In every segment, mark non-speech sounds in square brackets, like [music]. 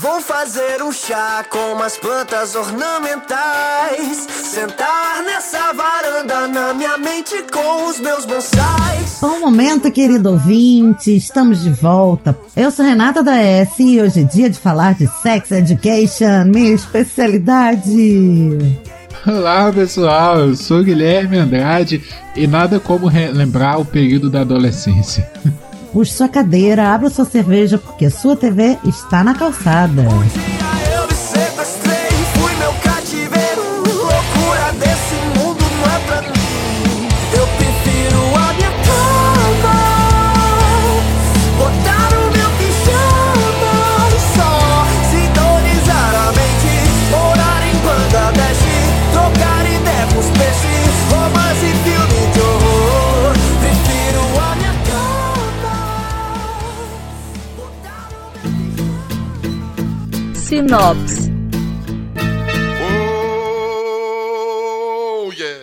Vou fazer um chá com umas plantas ornamentais. Sentar nessa varanda na minha mente com os meus bonsais. Bom momento, querido ouvinte. Estamos de volta. Eu sou Renata da S e hoje é dia de falar de Sex Education, minha especialidade. Olá pessoal, eu sou Guilherme Andrade e nada como relembrar o período da adolescência. [laughs] Puxe sua cadeira, abra sua cerveja, porque a sua TV está na calçada. Sinopse. Oh, yeah.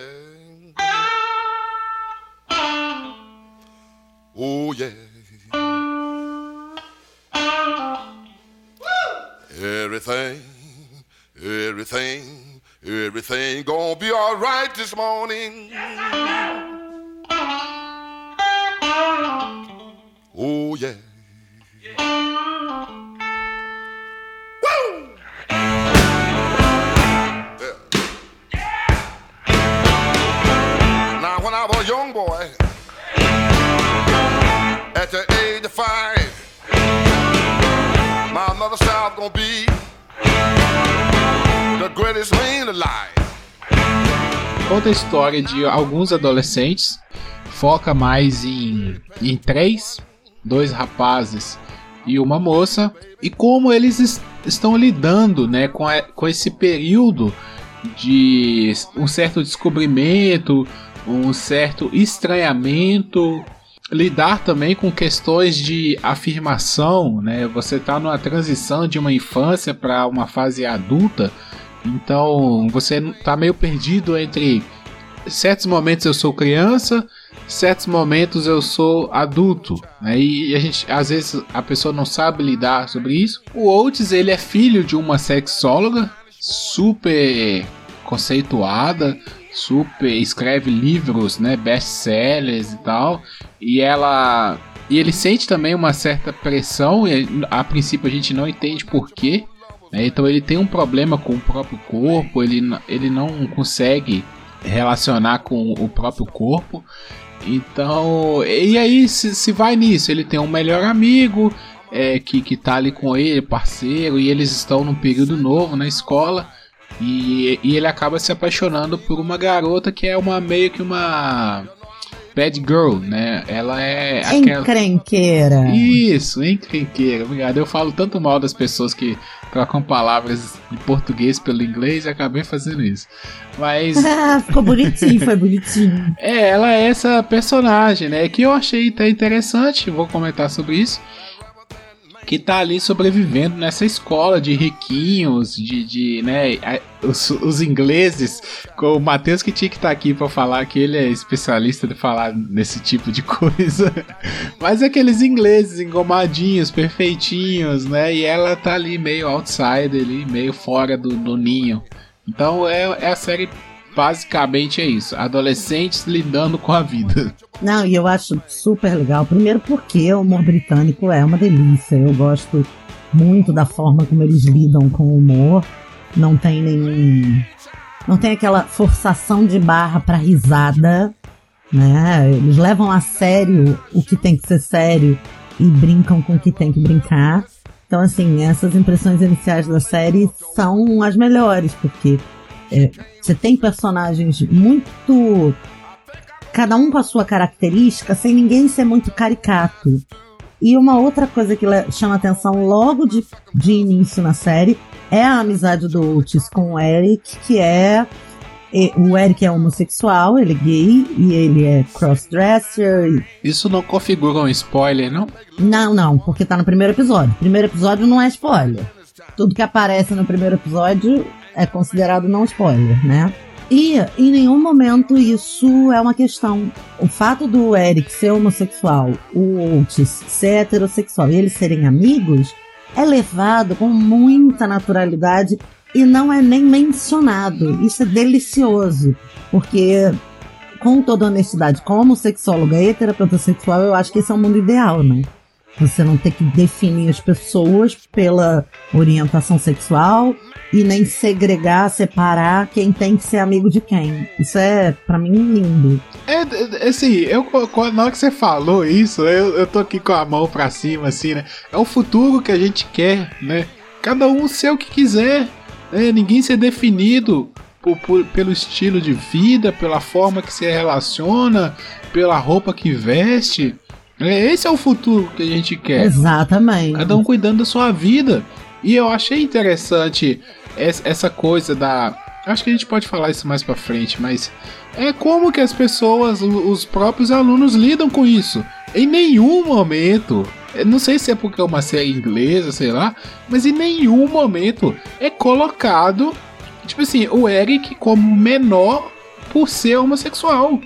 Oh, yeah. Everything, everything, everything gonna be all right this morning. Oh, yeah. Now. Conta a história de alguns adolescentes, foca mais em, em três, dois rapazes e uma moça, e como eles est estão lidando né, com, com esse período de um certo descobrimento, um certo estranhamento, lidar também com questões de afirmação, né? Você está numa transição de uma infância para uma fase adulta, então você está meio perdido entre certos momentos eu sou criança, certos momentos eu sou adulto, né? E a gente às vezes a pessoa não sabe lidar sobre isso. O Oates ele é filho de uma sexóloga super conceituada, super escreve livros, né, best-sellers e tal, e ela e ele sente também uma certa pressão e a princípio a gente não entende por quê. Né? Então ele tem um problema com o próprio corpo, ele, ele não consegue relacionar com o próprio corpo. Então, e aí se, se vai nisso, ele tem um melhor amigo é, que, que tá ali com ele, parceiro, e eles estão num período novo na escola. E, e ele acaba se apaixonando por uma garota que é uma meio que uma bad girl, né? Ela é aquela... encrenqueira. Isso, encrenqueira. Obrigado. Eu falo tanto mal das pessoas que trocam palavras em português pelo inglês e acabei fazendo isso. Mas [laughs] ficou bonitinho, foi bonitinho. É, ela é essa personagem, né? Que eu achei até interessante. Vou comentar sobre isso que tá ali sobrevivendo nessa escola de riquinhos, de, de né, os, os ingleses, com o Matheus que tinha que estar tá aqui para falar que ele é especialista de falar nesse tipo de [laughs] coisa. Mas aqueles ingleses engomadinhos, perfeitinhos, né? E ela tá ali meio outsider, ali, meio fora do, do ninho. Então é, é a série basicamente é isso: adolescentes lidando com a vida. Não, e eu acho super legal. Primeiro, porque o humor britânico é uma delícia. Eu gosto muito da forma como eles lidam com o humor. Não tem nenhum. Não tem aquela forçação de barra para risada, né? Eles levam a sério o que tem que ser sério e brincam com o que tem que brincar. Então, assim, essas impressões iniciais da série são as melhores, porque é, você tem personagens muito. Cada um com a sua característica, sem ninguém ser muito caricato. E uma outra coisa que chama atenção logo de, de início na série é a amizade do Otis com o Eric, que é. O Eric é homossexual, ele é gay e ele é crossdresser. Isso não configura um spoiler, não? Não, não, porque tá no primeiro episódio. Primeiro episódio não é spoiler. Tudo que aparece no primeiro episódio é considerado não spoiler, né? E em nenhum momento isso é uma questão. O fato do Eric ser homossexual, o Otis ser heterossexual e eles serem amigos, é levado com muita naturalidade e não é nem mencionado. Isso é delicioso, porque com toda honestidade, como sexóloga e terapeuta sexual, eu acho que esse é o mundo ideal, né? Você não ter que definir as pessoas pela orientação sexual e nem segregar, separar quem tem que ser amigo de quem. Isso é, para mim, lindo. É, é, assim, eu, na hora que você falou isso, eu, eu tô aqui com a mão pra cima, assim, né? É o futuro que a gente quer, né? Cada um ser o que quiser, né? Ninguém ser definido por, por, pelo estilo de vida, pela forma que se relaciona, pela roupa que veste. Esse é o futuro que a gente quer. Exatamente. Cada um cuidando da sua vida. E eu achei interessante essa coisa da. Acho que a gente pode falar isso mais pra frente, mas é como que as pessoas, os próprios alunos lidam com isso. Em nenhum momento, não sei se é porque é uma série inglesa, sei lá, mas em nenhum momento é colocado Tipo assim, o Eric como menor por ser homossexual.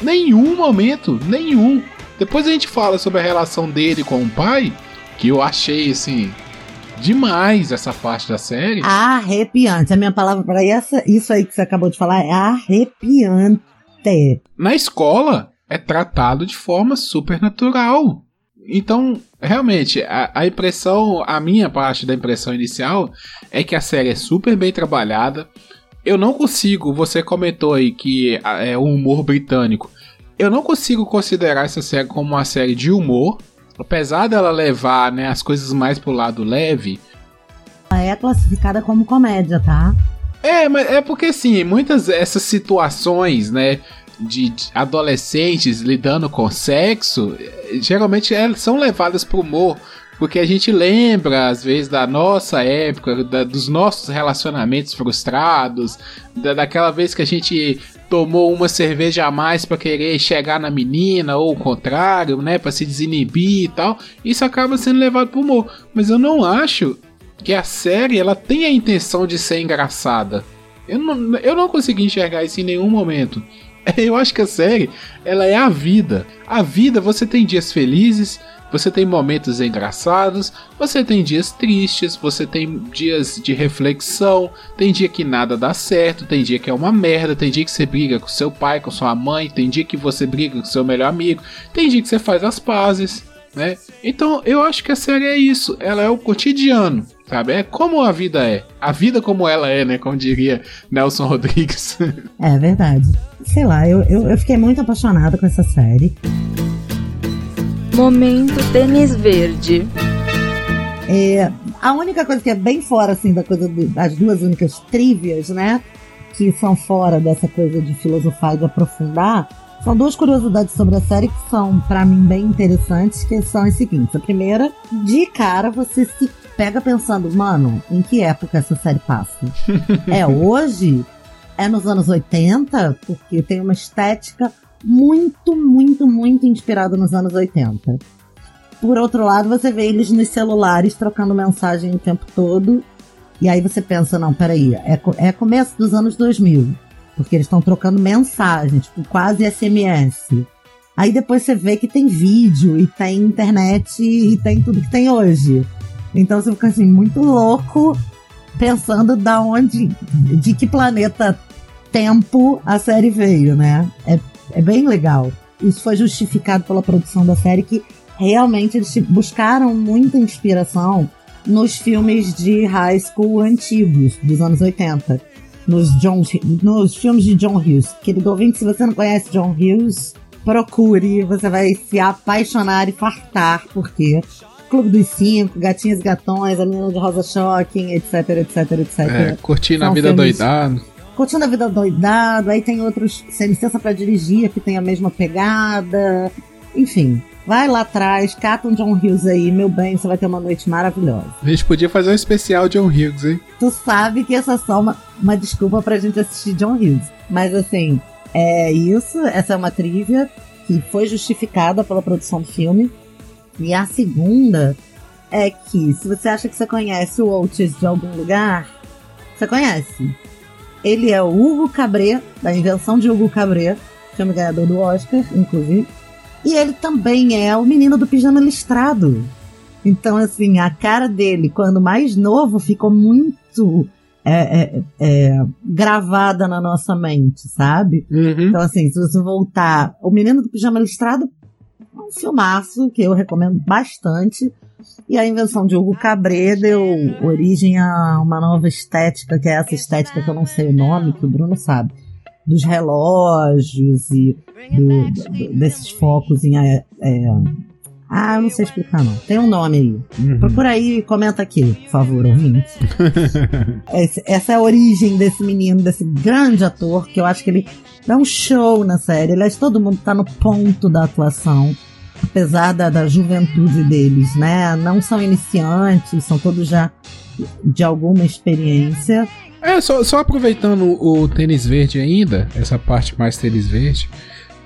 Nenhum momento, nenhum. Depois a gente fala sobre a relação dele com o pai, que eu achei assim demais essa parte da série. Arrepiante. A minha palavra para isso aí que você acabou de falar é arrepiante. Na escola é tratado de forma super natural. Então, realmente, a, a, impressão, a minha parte da impressão inicial é que a série é super bem trabalhada. Eu não consigo, você comentou aí que é o humor britânico. Eu não consigo considerar essa série como uma série de humor, apesar dela levar né, as coisas mais pro lado leve. Ela é classificada como comédia, tá? É, mas é porque assim, muitas dessas situações, né, de adolescentes lidando com sexo, geralmente é, são levadas para o humor. Porque a gente lembra, às vezes, da nossa época, da, dos nossos relacionamentos frustrados, da, daquela vez que a gente tomou uma cerveja a mais para querer chegar na menina, ou o contrário, né, para se desinibir e tal. Isso acaba sendo levado para o humor. Mas eu não acho que a série ela tem a intenção de ser engraçada. Eu não, eu não consegui enxergar isso em nenhum momento. [laughs] Eu acho que a série, ela é a vida. A vida, você tem dias felizes, você tem momentos engraçados, você tem dias tristes, você tem dias de reflexão, tem dia que nada dá certo, tem dia que é uma merda, tem dia que você briga com seu pai, com sua mãe, tem dia que você briga com seu melhor amigo, tem dia que você faz as pazes, né? Então eu acho que a série é isso, ela é o cotidiano sabe? É como a vida é. A vida como ela é, né? Como diria Nelson Rodrigues. É verdade. Sei lá, eu, eu, eu fiquei muito apaixonada com essa série. Momento Tênis Verde. É, a única coisa que é bem fora, assim, da coisa das duas únicas trivias, né? Que são fora dessa coisa de filosofar e de aprofundar, são duas curiosidades sobre a série que são, para mim, bem interessantes, que são as seguintes. A primeira, de cara, você se pega pensando, mano, em que época essa série passa? [laughs] é hoje? É nos anos 80? Porque tem uma estética muito, muito, muito inspirada nos anos 80. Por outro lado, você vê eles nos celulares trocando mensagem o tempo todo. E aí você pensa, não, peraí, é, é começo dos anos 2000. Porque eles estão trocando mensagem, tipo, quase SMS. Aí depois você vê que tem vídeo e tem internet e tem tudo que tem hoje. Então você fica assim, muito louco, pensando da onde, de que planeta tempo a série veio, né? É, é bem legal. Isso foi justificado pela produção da série, que realmente eles buscaram muita inspiração nos filmes de high school antigos, dos anos 80. Nos, John, nos filmes de John Hughes. Querido ouvinte, se você não conhece John Hughes, procure, você vai se apaixonar e fartar, porque Clube dos Cinco, Gatinhas e Gatões, A Menina de Rosa Shocking, etc, etc, etc. É, curtindo a vida doidado. Curtindo a vida doidado, aí tem outros, sem licença para dirigir, que tem a mesma pegada. Enfim, vai lá atrás, cata um John Hughes aí, meu bem, você vai ter uma noite maravilhosa. A gente podia fazer um especial John Hughes, hein? Tu sabe que essa é só uma, uma desculpa pra gente assistir John Hughes. Mas assim, é isso, essa é uma trivia que foi justificada pela produção do filme. E a segunda é que, se você acha que você conhece o Oates de algum lugar, você conhece. Ele é o Hugo Cabret, da invenção de Hugo Cabret, filme ganhador do Oscar, inclusive. E ele também é o menino do pijama listrado. Então, assim, a cara dele, quando mais novo, ficou muito é, é, é, gravada na nossa mente, sabe? Uhum. Então, assim, se você voltar. O Menino do Pijama Listrado é um filmaço que eu recomendo bastante. E a invenção de Hugo Cabret deu origem a uma nova estética, que é essa estética que eu não sei o nome, que o Bruno sabe. Dos relógios e do- do- desses focos em. é, é, ah, eu não sei explicar não. Tem um nome aí. Uhum. Procura aí e comenta aqui, por favor, ouvinte. [laughs] Esse- essa é a origem desse menino, desse grande ator, que eu acho que ele dá um show na série. Aliás, todo mundo tá no ponto da atuação, apesar da, da juventude deles, né? Não são iniciantes, são todos já de alguma experiência. É, só, só aproveitando o tênis verde ainda, essa parte mais tênis verde,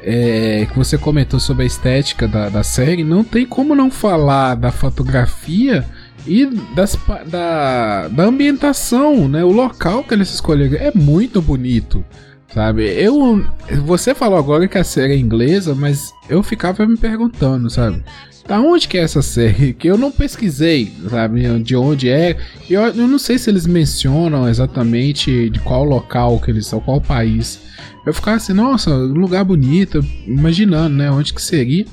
é, que você comentou sobre a estética da, da série, não tem como não falar da fotografia e das, da, da ambientação, né? O local que eles escolheram é muito bonito, sabe? Eu, você falou agora que a série é inglesa, mas eu ficava me perguntando, sabe? Da onde que é essa série? Que eu não pesquisei, sabe? De onde é. E Eu, eu não sei se eles mencionam exatamente de qual local que eles são, qual país. Eu ficava assim, nossa, lugar bonito, imaginando, né? Onde que seria.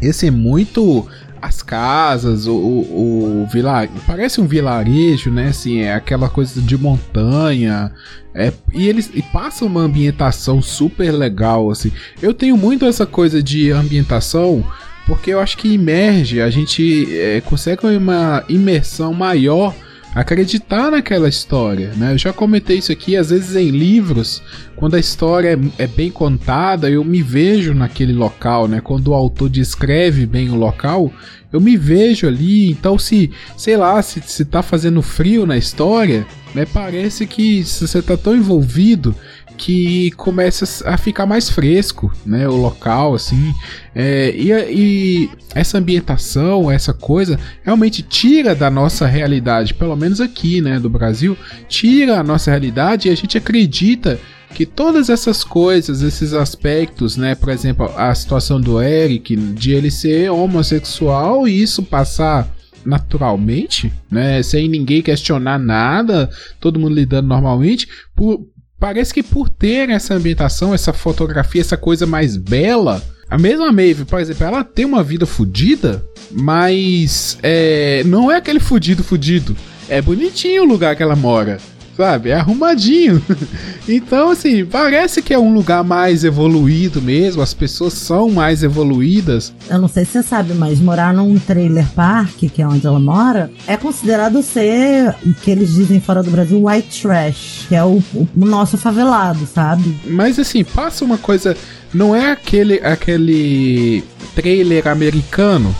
Esse é muito as casas, o, o, o vilarejo. Parece um vilarejo, né? Assim, é aquela coisa de montanha. É, e eles e passa uma ambientação super legal, assim. Eu tenho muito essa coisa de ambientação porque eu acho que imerge, a gente é, consegue uma imersão maior, acreditar naquela história, né? Eu já comentei isso aqui, às vezes em livros, quando a história é, é bem contada, eu me vejo naquele local, né? Quando o autor descreve bem o local, eu me vejo ali, então se, sei lá, se, se tá fazendo frio na história, né? Parece que se você tá tão envolvido que começa a ficar mais fresco, né? O local, assim. É, e, e essa ambientação, essa coisa, realmente tira da nossa realidade, pelo menos aqui, né? Do Brasil, tira a nossa realidade e a gente acredita que todas essas coisas, esses aspectos, né? Por exemplo, a situação do Eric, de ele ser homossexual e isso passar naturalmente, né? Sem ninguém questionar nada, todo mundo lidando normalmente, por, parece que por ter essa ambientação, essa fotografia, essa coisa mais bela, a mesma Maeve, por exemplo, ela tem uma vida fodida, mas é, não é aquele fudido fudido. É bonitinho o lugar que ela mora, sabe? É arrumadinho. [laughs] então, assim, parece que é um lugar mais evoluído mesmo, as pessoas são mais evoluídas. Eu não sei se você sabe, mas morar num trailer park, que é onde ela mora, é considerado ser o que eles dizem fora do Brasil white trash, que é o, o nosso favelado, sabe? Mas assim, passa uma coisa. Não é aquele, aquele trailer americano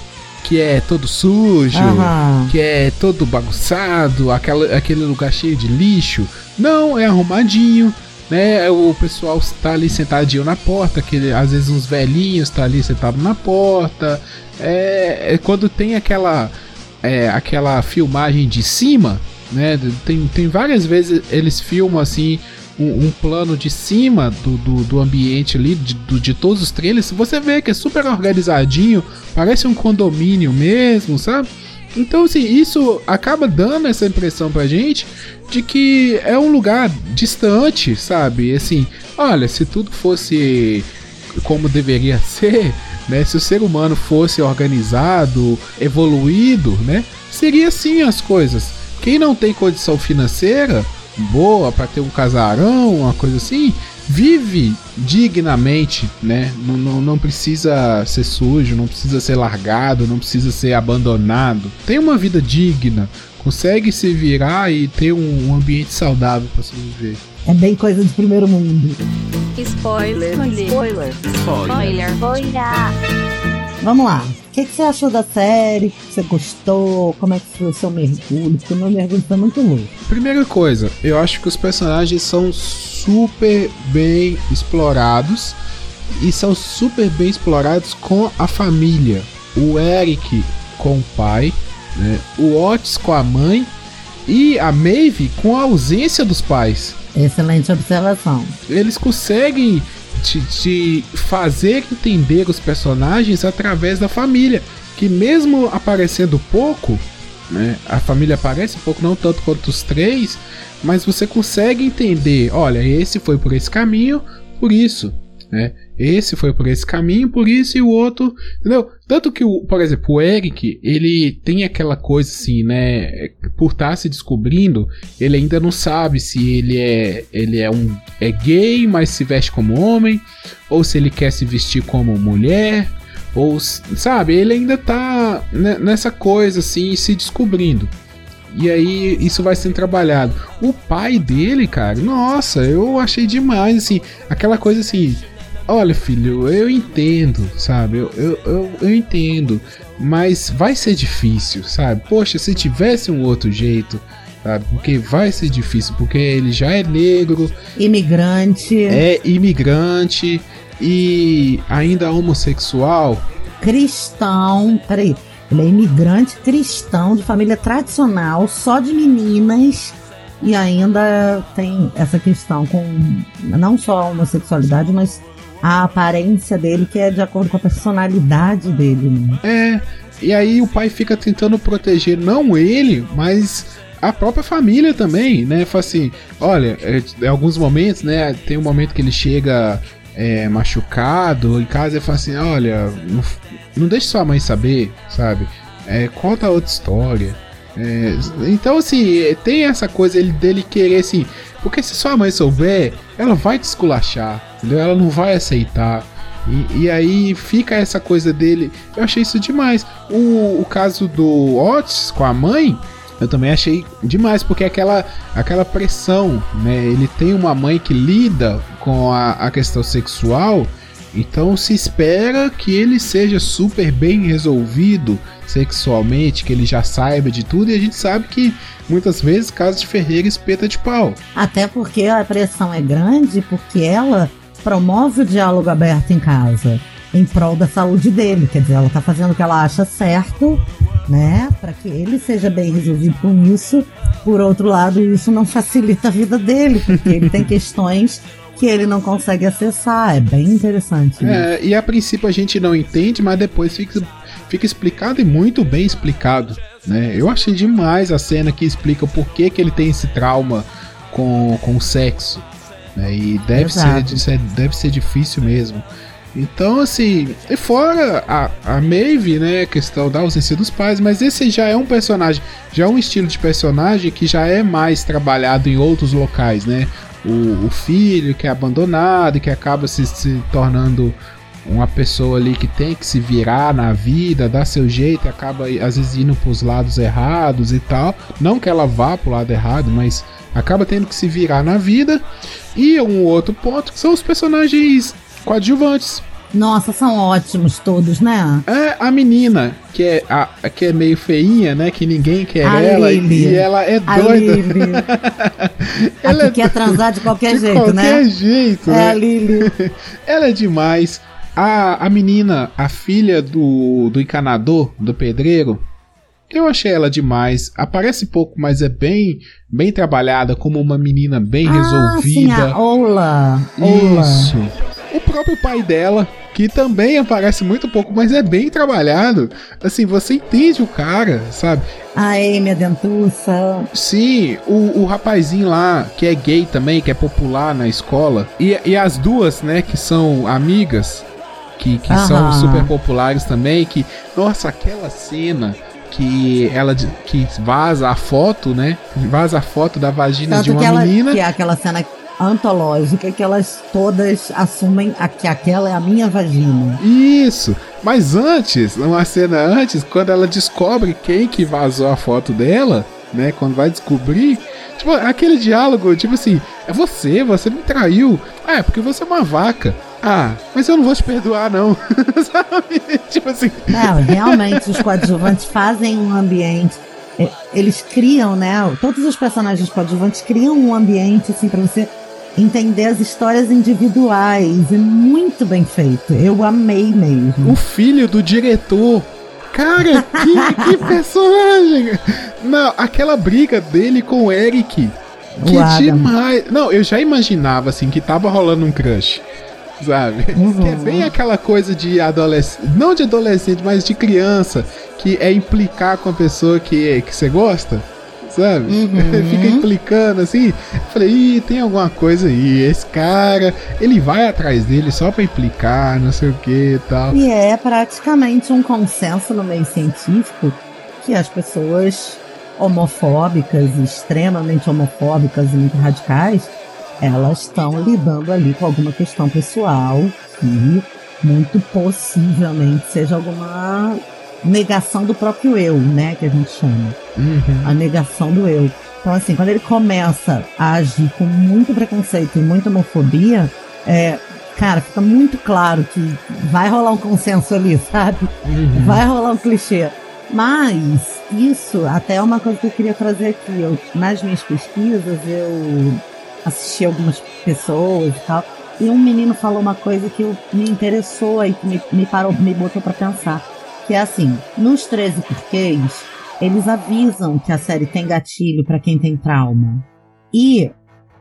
que é todo sujo, Aham. que é todo bagunçado, aquela, aquele lugar cheio de lixo. Não, é arrumadinho. Né, o pessoal está ali sentadinho na porta, aquele, às vezes uns velhinhos está ali sentado na porta. É, é quando tem aquela é, aquela filmagem de cima, né? Tem, tem várias vezes eles filmam assim um, um plano de cima do, do, do ambiente ali, de, do- de todos os trailers. Você vê que é super organizadinho, parece um condomínio mesmo, sabe? Então, assim, isso acaba dando essa impressão pra gente de que é um lugar distante, sabe? Assim, olha, se tudo fosse como deveria [laughs] ser, né? Se o ser humano fosse organizado, evoluído, né? Seria assim as coisas. Quem não tem condição financeira boa para ter um casarão, uma coisa assim, vive dignamente, né? Não, não, não precisa ser sujo, não precisa ser largado, não precisa ser abandonado. Tem uma vida digna, consegue se virar e ter um, um ambiente saudável para se viver. É bem coisa de primeiro mundo. Spoiler. Spoiler. Spoiler. Vamos lá. O que, que você achou da série? Você gostou? Como é que foi o seu mergulho? Porque o meu mergulho foi muito louco. Primeira coisa, eu acho que os personagens são super bem explorados e são super bem explorados com a família. O Eric com o pai, né? o Otis com a mãe e a Maeve com a ausência dos pais. Excelente observação. Eles conseguem te, fazer entender os personagens através da família. que mesmo aparecendo pouco, né? A família aparece pouco, não tanto quanto os três, mas você consegue entender, olha, esse foi por esse caminho, por isso, né? Esse foi por esse caminho, por isso e o outro, entendeu? Tanto que o, por exemplo, o Eric, ele tem aquela coisa assim, né? Por estar tá se descobrindo, ele ainda não sabe se ele é ele é um é gay, mas se veste como homem, ou se ele quer se vestir como mulher, ou sabe, ele ainda tá nessa coisa assim, se descobrindo. E aí isso vai sendo trabalhado. O pai dele, cara, nossa, eu achei demais, assim, aquela coisa assim. Olha, filho, eu entendo, sabe? Eu, eu, eu, eu entendo. Mas vai ser difícil, sabe? Poxa, se tivesse um outro jeito, sabe? Porque vai ser difícil, porque ele já é negro. Imigrante. É imigrante e ainda homossexual. Cristão. Peraí. Ele é imigrante cristão de família tradicional, só de meninas. E ainda tem essa questão com não só a homossexualidade, mas a aparência dele, que é de acordo com a personalidade dele. Né? É, e aí o pai fica tentando proteger não ele, mas a própria família também, né? Fala assim, olha, é, em alguns momentos, né? Tem um momento que ele chega é, machucado em casa e fala assim, olha, não, não deixe sua mãe saber, sabe? É, conta outra história. É, então, assim, tem essa coisa dele querer, assim, porque se sua mãe souber, ela vai te esculachar, entendeu? Ela não vai aceitar. E, e, aí fica essa coisa dele. Eu achei isso demais. O, o caso do Otis com a mãe, eu também achei demais, porque aquela, aquela pressão, né? Ele tem uma mãe que lida com a, a questão sexual, então se espera que ele seja super bem resolvido sexualmente, que ele já saiba de tudo, e a gente sabe que muitas vezes casa de Ferreira espeta de pau. Até porque a pressão é grande, porque ela promove o diálogo aberto em casa em prol da saúde dele. Quer dizer, ela tá fazendo o que ela acha certo, né? Para que ele seja bem resolvido com isso. Por outro lado, isso não facilita a vida dele, porque ele tem [laughs] questões que ele não consegue acessar. É bem interessante. É, e a princípio a gente não entende, mas depois fica, fica explicado e muito bem explicado. Né? Eu achei demais a cena que explica o porquê que ele tem esse trauma com, com o sexo. Né? E deve ser, deve ser difícil mesmo. Então, assim, e fora a, a Maeve, né, questão da ausência dos pais, mas esse já é um personagem, já é um estilo de personagem que já é mais trabalhado em outros locais, né? O, o filho que é abandonado e que acaba se, se tornando uma pessoa ali que tem que se virar na vida, dar seu jeito e acaba às vezes indo para os lados errados e tal. Não que ela vá para o lado errado, mas acaba tendo que se virar na vida. E um outro ponto que são os personagens coadjuvantes. Nossa, são ótimos todos, né? É a menina, que é, a, que é meio feinha, né? Que ninguém quer a ela. Lily. E ela é doida. [laughs] A ela é quer transar de qualquer de jeito, qualquer né? De qualquer jeito, é né? a Lily. [laughs] ela é demais. A, a menina, a filha do, do encanador, do pedreiro, eu achei ela demais. Aparece pouco, mas é bem bem trabalhada como uma menina bem ah, resolvida. Sim, a Ola. Isso. O próprio pai dela, que também aparece muito pouco, mas é bem trabalhado. Assim, você entende o cara, sabe? A Amy, a dentuça. Sim, o, o rapazinho lá, que é gay também, que é popular na escola. E, e as duas, né, que são amigas, que, que são super populares também, que, nossa, aquela cena que ela que vaza a foto, né? Vaza a foto da vagina Tanto de uma que ela, menina. Que é aquela cena antológica que elas todas assumem a, que aquela é a minha vagina. Isso. Mas antes, uma cena antes, quando ela descobre quem que vazou a foto dela, né? Quando vai descobrir, tipo, aquele diálogo, tipo assim, é você, você me traiu. Ah, é porque você é uma vaca. Ah, mas eu não vou te perdoar, não. [laughs] Sabe? Tipo assim. Não, realmente os coadjuvantes fazem um ambiente. Eles criam, né? Todos os personagens coadjuvantes criam um ambiente assim para você entender as histórias individuais. É muito bem feito. Eu amei mesmo. O filho do diretor. Cara, que, que [laughs] personagem! Não, aquela briga dele com o Eric. Que demais! Não, eu já imaginava assim que tava rolando um crush. Sabe? Uhum. Que é bem aquela coisa de adolescente, não de adolescente, mas de criança, que é implicar com a pessoa que, que você gosta sabe? Uhum. [laughs] Fica implicando assim. Falei, ih, tem alguma coisa aí. Esse cara, ele vai atrás dele só pra implicar, não sei o que e tal. E é praticamente um consenso no meio científico que as pessoas homofóbicas, extremamente homofóbicas e muito radicais, elas estão lidando ali com alguma questão pessoal que muito possivelmente seja alguma negação do próprio eu, né? Que a gente chama. Uhum. A negação do eu. Então, assim, quando ele começa a agir com muito preconceito e muita homofobia, é, cara, fica muito claro que vai rolar um consenso ali, [laughs] sabe? Uhum. Vai rolar um clichê. Mas isso até é uma coisa que eu queria trazer aqui. Eu, nas minhas pesquisas, eu assisti algumas pessoas e tal. E um menino falou uma coisa que me interessou e que me, me parou, me botou para pensar que é assim, nos 13 porquês, eles avisam que a série tem gatilho para quem tem trauma. E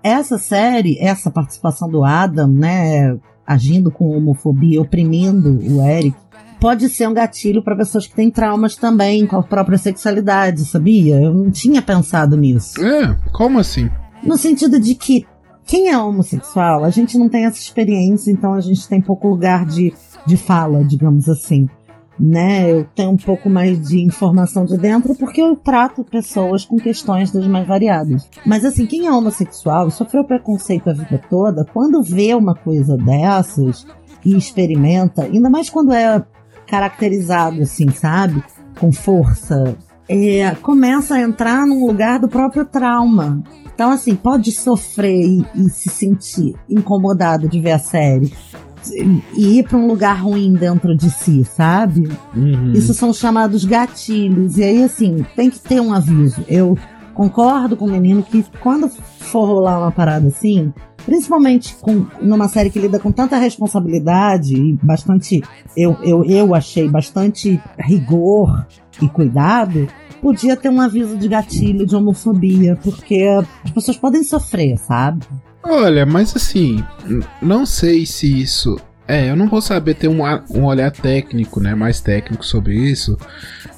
essa série, essa participação do Adam, né, agindo com homofobia, oprimindo o Eric, pode ser um gatilho para pessoas que têm traumas também com a própria sexualidade, sabia? Eu não tinha pensado nisso. É, como assim? No sentido de que quem é homossexual, a gente não tem essa experiência, então a gente tem pouco lugar de, de fala, digamos assim né? Eu tenho um pouco mais de informação de dentro porque eu trato pessoas com questões das mais variadas. Mas assim, quem é homossexual sofreu preconceito a vida toda, quando vê uma coisa dessas e experimenta, ainda mais quando é caracterizado assim, sabe? Com força, é, começa a entrar num lugar do próprio trauma. Então, assim, pode sofrer e, e se sentir incomodado de ver a série e ir para um lugar ruim dentro de si, sabe? Uhum. Isso são chamados gatilhos. E aí, assim, tem que ter um aviso. Eu concordo com o menino que quando for rolar uma parada assim, principalmente com, numa série que lida com tanta responsabilidade e bastante. Eu, eu, eu achei bastante rigor e cuidado. Podia ter um aviso de gatilho de homofobia, porque as pessoas podem sofrer, sabe? Olha, mas assim, não sei se isso. É, eu não vou saber ter um, um olhar técnico, né? Mais técnico sobre isso.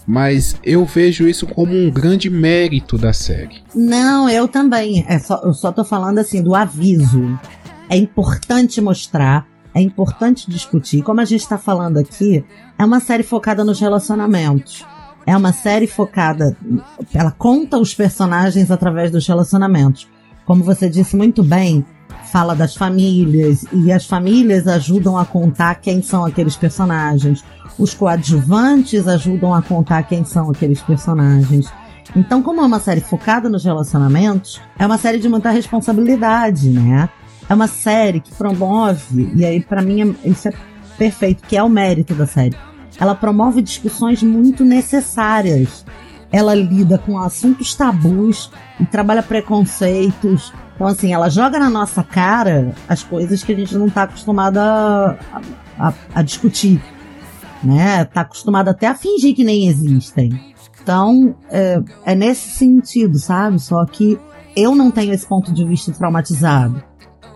Mas eu vejo isso como um grande mérito da série. Não, eu também. É só, eu só tô falando assim do aviso. É importante mostrar, é importante discutir. Como a gente está falando aqui, é uma série focada nos relacionamentos. É uma série focada. Ela conta os personagens através dos relacionamentos como você disse muito bem, fala das famílias e as famílias ajudam a contar quem são aqueles personagens. Os coadjuvantes ajudam a contar quem são aqueles personagens. Então, como é uma série focada nos relacionamentos, é uma série de muita responsabilidade, né? É uma série que promove, e aí para mim isso é perfeito, que é o mérito da série. Ela promove discussões muito necessárias ela lida com assuntos tabus e trabalha preconceitos. Então, assim, ela joga na nossa cara as coisas que a gente não está acostumada a, a, discutir. Né? Tá acostumado até a fingir que nem existem. Então, é, é nesse sentido, sabe? Só que eu não tenho esse ponto de vista traumatizado.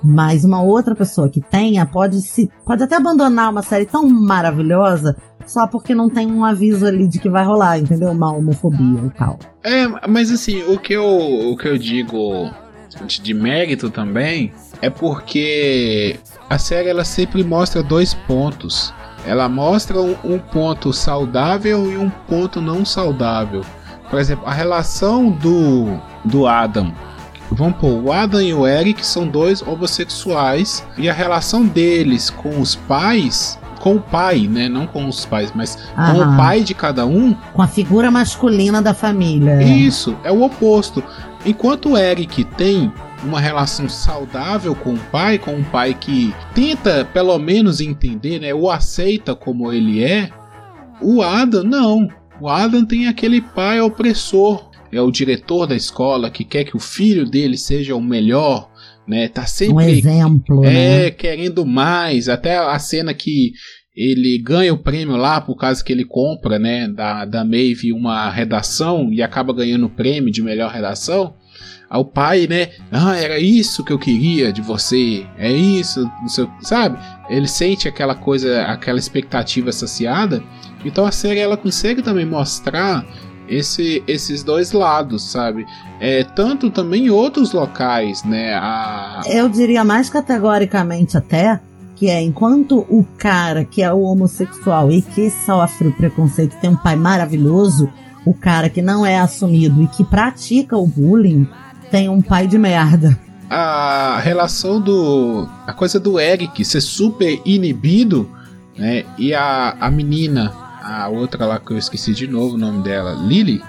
Mas uma outra pessoa que tenha pode se pode até abandonar uma série tão maravilhosa só porque não tem um aviso ali de que vai rolar, entendeu? Uma homofobia e tal. É, mas assim, o que eu, o que eu digo de mérito também é porque a série ela sempre mostra dois pontos. Ela mostra um, um ponto saudável e um ponto não saudável. Por exemplo, a relação do, do Adam Vamos pôr, o Adam e o Eric são dois homossexuais e a relação deles com os pais com o pai, né? Não com os pais, mas Aham. com o pai de cada um. Com a figura masculina da família. Isso, é o oposto. Enquanto o Eric tem uma relação saudável com o pai, com um pai que tenta pelo menos entender, né? O aceita como ele é. O Adam não. O Adam tem aquele pai opressor. É o diretor da escola que quer que o filho dele seja o melhor, né? Tá sempre um exemplo, é né? querendo mais. Até a cena que ele ganha o prêmio lá por causa que ele compra, né, da, da Maeve uma redação e acaba ganhando o prêmio de melhor redação. Ao pai, né? Ah, era isso que eu queria de você. É isso, seu, sabe? Ele sente aquela coisa, aquela expectativa saciada. Então a série ela consegue também mostrar esse, esses dois lados, sabe? É, tanto também em outros locais, né? A... Eu diria mais categoricamente até que é enquanto o cara que é o homossexual e que sofre o preconceito tem um pai maravilhoso, o cara que não é assumido e que pratica o bullying tem um pai de merda. A relação do. a coisa do Eric ser super inibido, né? E a, a menina, a outra lá que eu esqueci de novo o nome dela, Lily.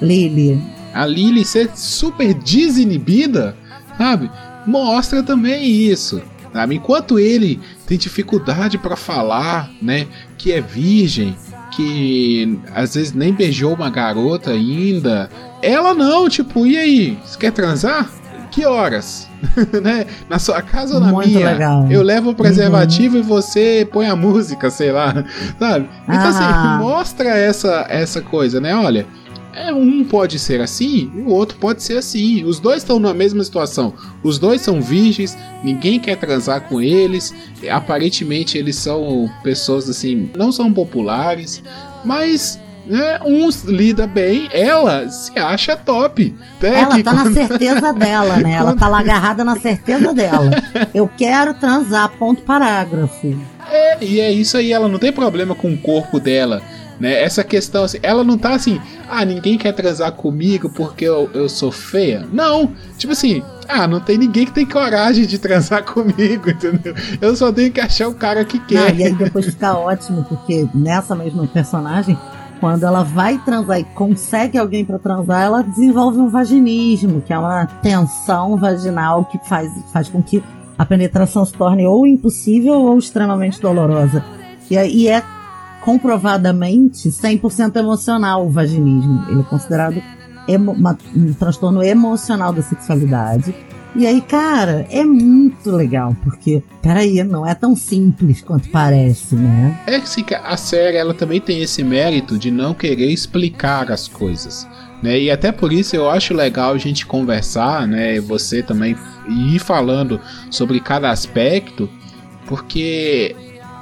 Lily. A Lily ser super desinibida, sabe? Mostra também isso. Sabe? Enquanto ele tem dificuldade para falar, né, que é virgem, que às vezes nem beijou uma garota ainda, ela não, tipo, e aí, você quer transar? Que horas? [laughs] né? Na sua casa ou na Muito minha? legal. Eu levo o preservativo uhum. e você põe a música, sei lá, [laughs] sabe? Então assim, Ah. assim, mostra essa essa coisa, né? Olha, é, um pode ser assim, o outro pode ser assim. Os dois estão na mesma situação. Os dois são virgens, ninguém quer transar com eles. Aparentemente eles são pessoas assim, não são populares, mas né, um lida bem, ela se acha top. Ela tá na quando- certeza dela, né? Ela tá lá [laughs] agarrada na certeza dela. Eu quero transar, ponto parágrafo. É, e é isso aí, ela não tem problema com o corpo dela. Né? Essa questão, assim, ela não tá assim, ah, ninguém quer transar comigo porque eu, eu sou feia. Não, tipo assim, ah, não tem ninguém que tem coragem de transar [laughs] comigo, entendeu? Eu só tenho que achar o cara que quer. e aí depois fica ótimo, porque nessa mesma personagem, quando ela vai transar e consegue alguém pra transar, ela desenvolve um vaginismo, que é uma tensão vaginal que faz, faz com que a penetração se torne ou impossível ou extremamente dolorosa. E, aí- e é comprovadamente 100% emocional o vaginismo. Ele é considerado emo- uma- um transtorno emocional da sexualidade. E aí, cara, é muito legal, porque, peraí, não é tão simples quanto parece, né? É assim, que a série ela também tem esse mérito de não querer explicar as coisas. Né? E até por isso eu acho legal a gente conversar, né? Você também ir falando sobre cada aspecto, porque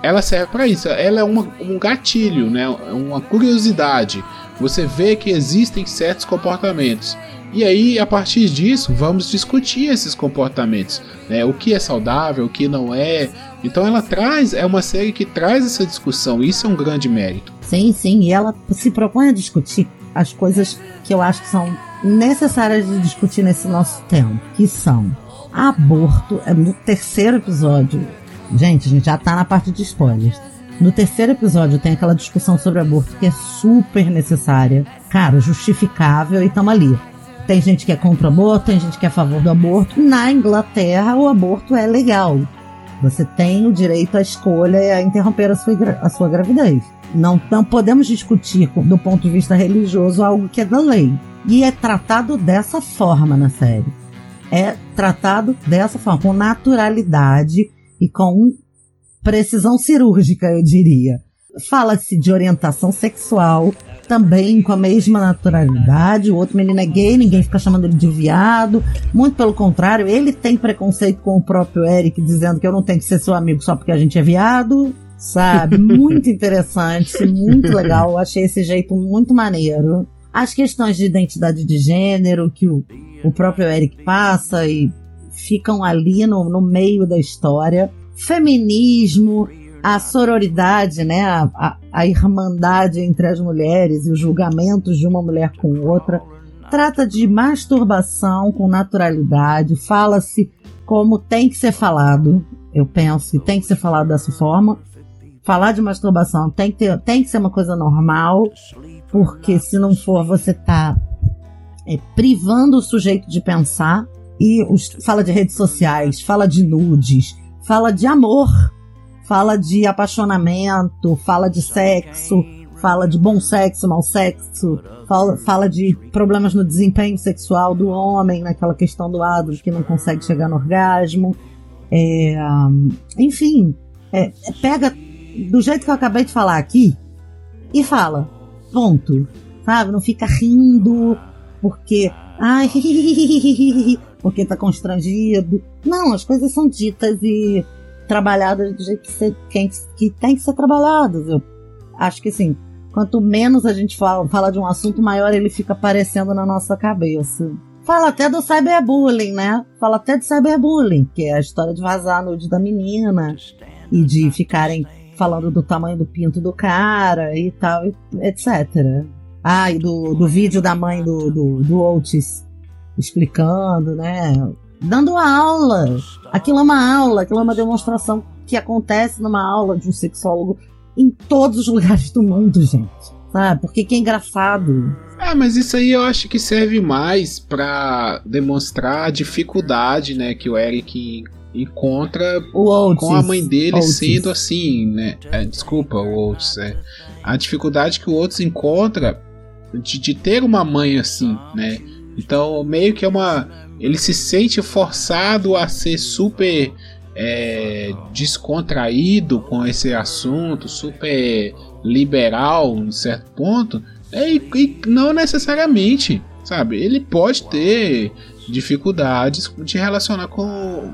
ela serve para isso. Ela é uma, um gatilho, né? Uma curiosidade. Você vê que existem certos comportamentos. E aí, a partir disso, vamos discutir esses comportamentos. Né? O que é saudável, o que não é. Então ela traz, é uma série que traz essa discussão. Isso é um grande mérito. Sim, sim, e ela se propõe a discutir as coisas que eu acho que são necessárias de discutir nesse nosso tempo, que são aborto, é no terceiro episódio. Gente, a gente já tá na parte de spoilers. No terceiro episódio tem aquela discussão sobre aborto que é super necessária, cara, justificável e tamo ali. Tem gente que é contra o aborto, tem gente que é a favor do aborto. Na Inglaterra, o aborto é legal. Você tem o direito à escolha e a interromper a sua, a sua gravidez. Não, não podemos discutir do ponto de vista religioso algo que é da lei. E é tratado dessa forma na série. É tratado dessa forma, com naturalidade e com precisão cirúrgica, eu diria. Fala-se de orientação sexual, também com a mesma naturalidade. O outro menino é gay, ninguém fica chamando ele de viado. Muito pelo contrário, ele tem preconceito com o próprio Eric, dizendo que eu não tenho que ser seu amigo só porque a gente é viado. Sabe? [laughs] Muito interessante, muito legal. Eu achei esse jeito muito maneiro. As questões de identidade de gênero que o, o próprio Eric passa e ficam ali no, no meio da história. Feminismo, a sororidade, né? A, a, a irmandade entre as mulheres e os julgamentos de uma mulher com outra. Trata de masturbação com naturalidade, fala-se como tem que ser falado. Eu penso que tem que ser falado dessa forma. Falar de masturbação tem que, ter, tem que ser uma coisa normal, porque se não for, você tá é, privando o sujeito de pensar. E os, fala de redes sociais, fala de nudes, fala de amor, fala de apaixonamento, fala de sexo, fala de bom sexo, mau sexo, fala, fala de problemas no desempenho sexual do homem, naquela questão do lado que não consegue chegar no orgasmo. É, enfim, é, pega do jeito que eu acabei de falar aqui e fala. Ponto. Sabe? Não fica rindo porque. Ai, [laughs] porque tá constrangido. Não, as coisas são ditas e trabalhadas do jeito que, você, que, tem que ser trabalhadas. Eu acho que assim, quanto menos a gente fala, fala de um assunto, maior ele fica aparecendo na nossa cabeça. Fala até do cyberbullying, né? Fala até de cyberbullying, que é a história de vazar a nude da menina e de ficarem falando do tamanho do pinto do cara e tal, etc. Ah, e do, do vídeo da mãe do, do, do Otis explicando, né? Dando aula. Aquilo é uma aula, aquilo é uma demonstração que acontece numa aula de um sexólogo em todos os lugares do mundo, gente. Sabe? Porque que é engraçado. É, mas isso aí eu acho que serve mais para demonstrar a dificuldade, né, que o Eric encontra com a mãe dele Oates. sendo assim, né? É, desculpa, o Oates, é. A dificuldade que o Oates encontra de, de ter uma mãe assim, né? Então, meio que é uma. Ele se sente forçado a ser super é, descontraído com esse assunto, super liberal em certo ponto, é, e, e não necessariamente, sabe? Ele pode ter dificuldades de relacionar com,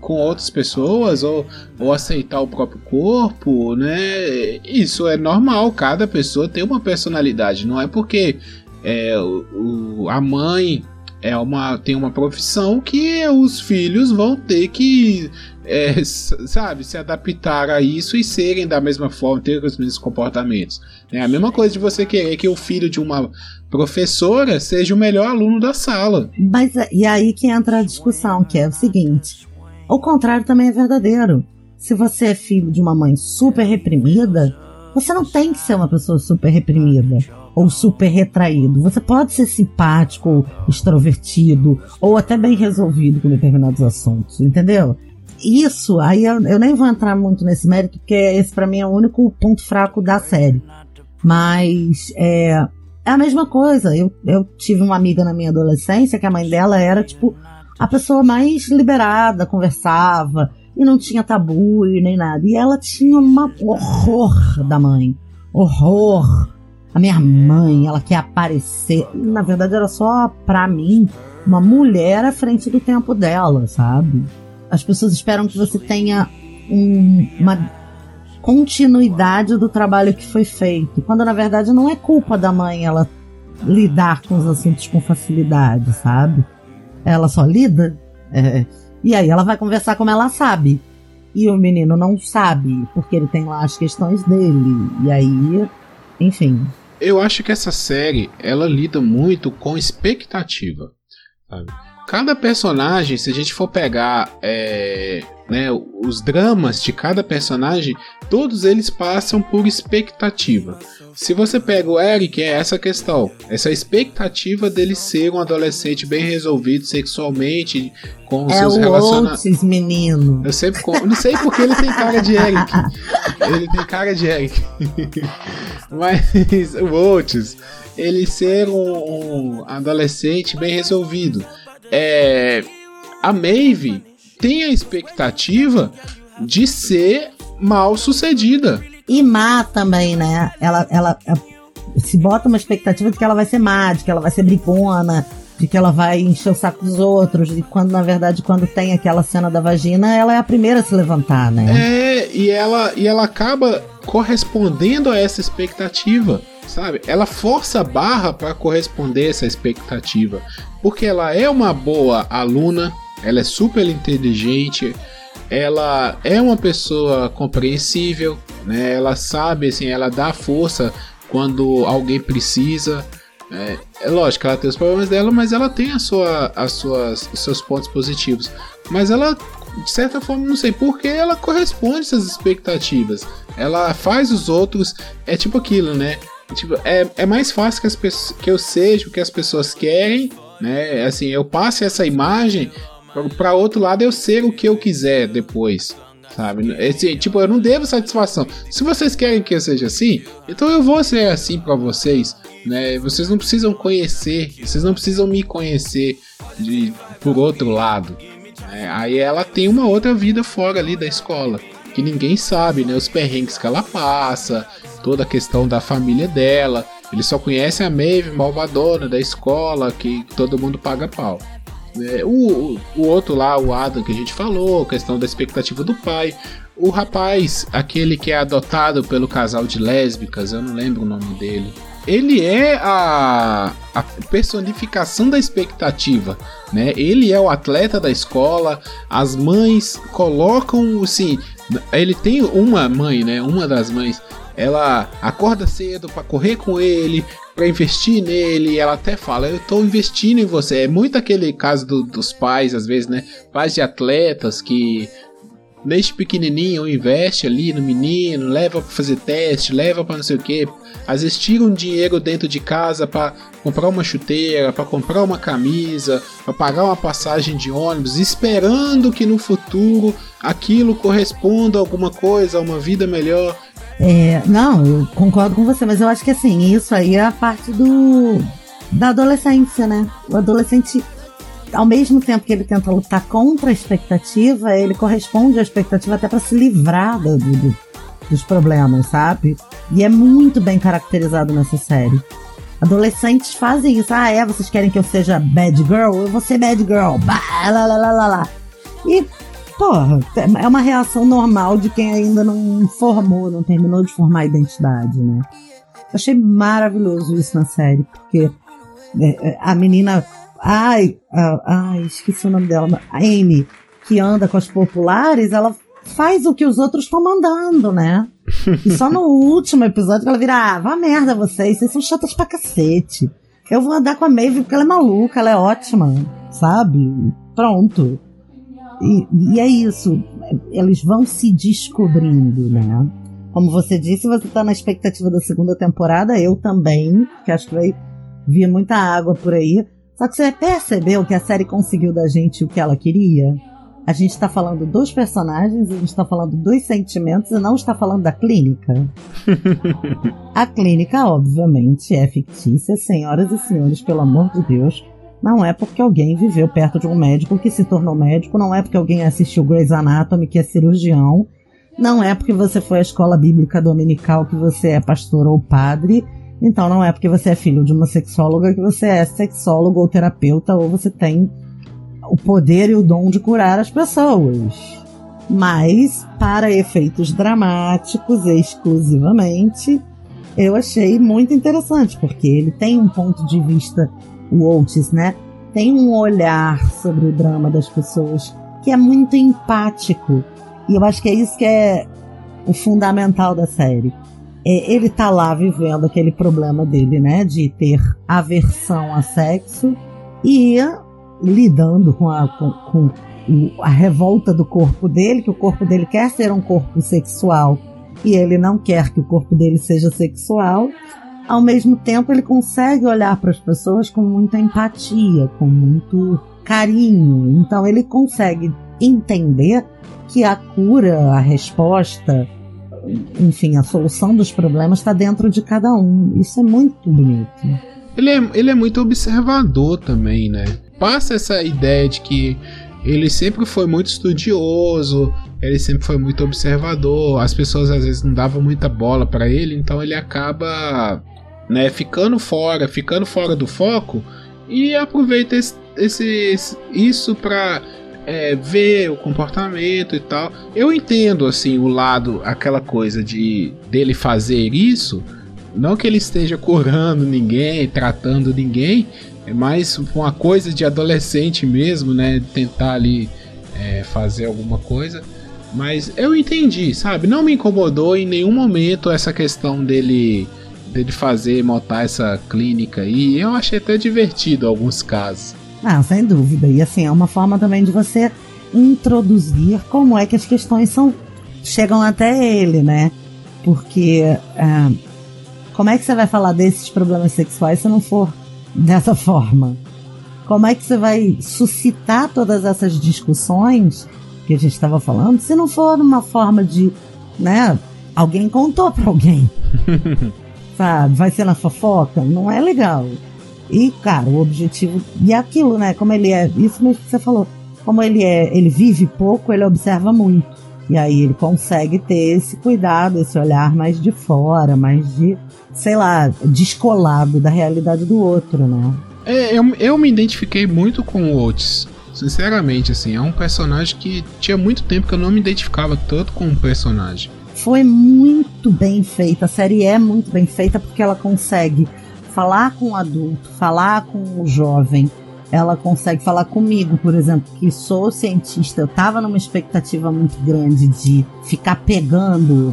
com outras pessoas ou, ou aceitar o próprio corpo, né? Isso é normal, cada pessoa tem uma personalidade, não é porque é, o- a mãe é uma, tem uma profissão que os filhos vão ter que, é, sabe, se adaptar a isso e serem da mesma forma, ter os mesmos comportamentos. É a mesma coisa de você querer que o filho de uma professora seja o melhor aluno da sala. Mas é- e aí que entra a discussão, que é o seguinte: o contrário também é verdadeiro. Se você é filho de uma mãe super reprimida, você não tem que ser uma pessoa super reprimida ou super retraído. Você pode ser simpático, extrovertido, ou até bem resolvido com determinados assuntos, entendeu? Isso, aí eu, eu nem vou entrar muito nesse mérito, porque esse pra mim é o único ponto fraco da série. Mas é, é a mesma coisa. Eu, eu tive uma amiga na minha adolescência que a mãe dela era, tipo, a pessoa mais liberada, conversava e não tinha tabu e nem nada. E ela tinha um horror da mãe. Horror. A minha mãe, ela quer aparecer. Na verdade, era só, pra mim, uma mulher à frente do tempo dela, sabe? As pessoas esperam que você tenha um- uma continuidade do trabalho que foi feito. Quando na verdade não é culpa da mãe ela lidar com os assuntos com facilidade, sabe? Ela só lida. é, e aí ela vai conversar como ela sabe. E o menino não sabe, porque ele tem lá as questões dele. E aí, enfim. Eu acho que essa série ela lida muito com expectativa. sabe? Cada personagem, se a gente for pegar é, né, os dramas de cada personagem, todos eles passam por expectativa. Se você pega o Eric, é essa questão, essa expectativa dele ser um adolescente bem resolvido sexualmente, com os É seus relacionamentos. Menino. Eu sempre com- não sei porque ele tem cara de Eric. Ele tem cara de Eric. [laughs] Mas o Oates, ele ser um, um adolescente bem resolvido. É, a Maeve tem a expectativa de ser mal sucedida. E má também, né? Ela, ela, ela se bota uma expectativa de que ela vai ser má, de que ela vai ser brigona, de que ela vai encher o saco dos outros, e quando, na verdade, quando tem aquela cena da vagina, ela é a primeira a se levantar, né? É, e ela, e ela acaba correspondendo a essa expectativa, sabe? Ela força a barra para corresponder a essa expectativa, porque ela é uma boa aluna, ela é super inteligente, ela é uma pessoa compreensível, né? Ela sabe, assim, ela dá força quando alguém precisa. É, é lógico, ela tem os problemas dela, mas ela tem a sua, as suas, os seus pontos positivos. Mas ela, de certa forma, não sei por que ela corresponde essas expectativas. Ela faz os outros. É tipo aquilo, né? Tipo, é, é mais fácil que, as que eu seja o que as pessoas querem, né? Assim, eu passe essa imagem para outro lado eu ser o que eu quiser depois. Sabe? Esse, tipo, eu não devo satisfação. Se vocês querem que eu seja assim, então eu vou ser assim para vocês. Né? Vocês não precisam conhecer, vocês não precisam me conhecer de por outro lado. Né? Aí ela tem uma outra vida fora ali da escola. que ninguém sabe, né? Os perrengues que ela passa, toda a questão da família dela. Ele só conhece a Maeve, malvadona da escola, que todo mundo paga pau. É, o, o outro lá, o Adam, que a gente falou, questão da expectativa do pai. O rapaz, aquele que é adotado pelo casal de lésbicas, eu não lembro o nome dele. Ele é a, a personificação da expectativa, né? Ele é o atleta da escola. As mães colocam, assim, ele tem uma mãe, né? Uma das mães ela acorda cedo para correr com ele, para investir nele. ela até fala: Eu tô investindo em você. É muito aquele caso do, dos pais, às vezes, né? Pais de atletas que desde pequenininho investe ali no menino, leva para fazer teste, leva para não sei o que. Às vezes tiram dinheiro dentro de casa para comprar uma chuteira, para comprar uma camisa, para pagar uma passagem de ônibus, esperando que no futuro aquilo corresponda a alguma coisa, a uma vida melhor. É, não, eu concordo com você, mas eu acho que assim, isso aí é a parte do da adolescência, né? O adolescente, ao mesmo tempo que ele tenta lutar contra a expectativa, ele corresponde à expectativa até para se livrar do, do, dos problemas, sabe? E é muito bem caracterizado nessa série. Adolescentes fazem isso. Ah, é? Vocês querem que eu seja bad girl? Eu vou ser bad girl. Bah, lá, lá, lá, lá, lá. E porra, é uma reação normal de quem ainda não formou, não terminou de formar a identidade, né? Eu achei maravilhoso isso na série, porque é, é, a menina. Ai, ai, esqueci o nome dela. A Amy, que anda com as populares, ela faz o que os outros estão mandando, né? E só no [laughs] último episódio que ela vira, ah, vá merda vocês, vocês são chatas pra cacete. Eu vou andar com a Maeve porque ela é maluca, ela é ótima, sabe? Pronto. E, e é isso, eles vão se descobrindo, né? Como você disse, você está na expectativa da segunda temporada, eu também, que acho que vai vir muita água por aí. Só que você percebeu que a série conseguiu da gente o que ela queria? A gente está falando dos personagens, a gente está falando dos sentimentos e não está falando da clínica. [laughs] a clínica, obviamente, é fictícia, senhoras e senhores, pelo amor de Deus. Não é porque alguém viveu perto de um médico que se tornou médico, não é porque alguém assistiu Grey's Anatomy que é cirurgião, não é porque você foi à escola bíblica dominical que você é pastor ou padre, então não é porque você é filho de uma sexóloga que você é sexólogo ou terapeuta ou você tem o poder e o dom de curar as pessoas. Mas, para efeitos dramáticos exclusivamente, eu achei muito interessante, porque ele tem um ponto de vista o Oates, né? Tem um olhar sobre o drama das pessoas que é muito empático. E eu acho que é isso que é o fundamental da série. É, ele tá lá vivendo aquele problema dele, né? De ter aversão a sexo e lidando com a, com, com a revolta do corpo dele, que o corpo dele quer ser um corpo sexual e ele não quer que o corpo dele seja sexual ao mesmo tempo ele consegue olhar para as pessoas com muita empatia, com muito carinho. Então ele consegue entender que a cura, a resposta, enfim, a solução dos problemas está dentro de cada um. Isso é muito bonito. Ele é, ele é muito observador também, né? Passa essa ideia de que ele sempre foi muito estudioso, ele sempre foi muito observador, as pessoas às vezes não davam muita bola para ele, então ele acaba né, ficando fora, ficando fora do foco e aproveita esse, esse isso para é, ver o comportamento e tal. Eu entendo assim o lado, aquela coisa de dele fazer isso, não que ele esteja curando ninguém, tratando ninguém, é mais uma coisa de adolescente mesmo, né? Tentar ali é, fazer alguma coisa. Mas eu entendi, sabe? Não me incomodou em nenhum momento essa questão dele de fazer, montar essa clínica aí. Eu achei até divertido alguns casos. Ah, sem dúvida. E assim, é uma forma também de você introduzir como é que as questões são chegam até ele, né? Porque ah, como é que você vai falar desses problemas sexuais se não for dessa forma? Como é que você vai suscitar todas essas discussões que a gente estava falando se não for numa forma de, né? Alguém contou para alguém. [laughs] sabe? Vai ser na fofoca, não é legal. E, cara, o objetivo. E é aquilo, né? Como ele é. Isso mesmo que você falou. Como ele é. Ele vive pouco, ele observa muito. E aí ele consegue ter esse cuidado, esse olhar mais de fora, mais de, sei lá, descolado da realidade do outro, né? É, eu, eu me identifiquei muito com o Otis. Sinceramente, assim, é um personagem que tinha muito tempo que eu não me identificava tanto com um personagem. Foi muito bem feita, a série é muito bem feita porque ela consegue falar com o adulto, falar com o jovem, ela consegue falar comigo, por exemplo, que sou cientista, eu tava numa expectativa muito grande de ficar pegando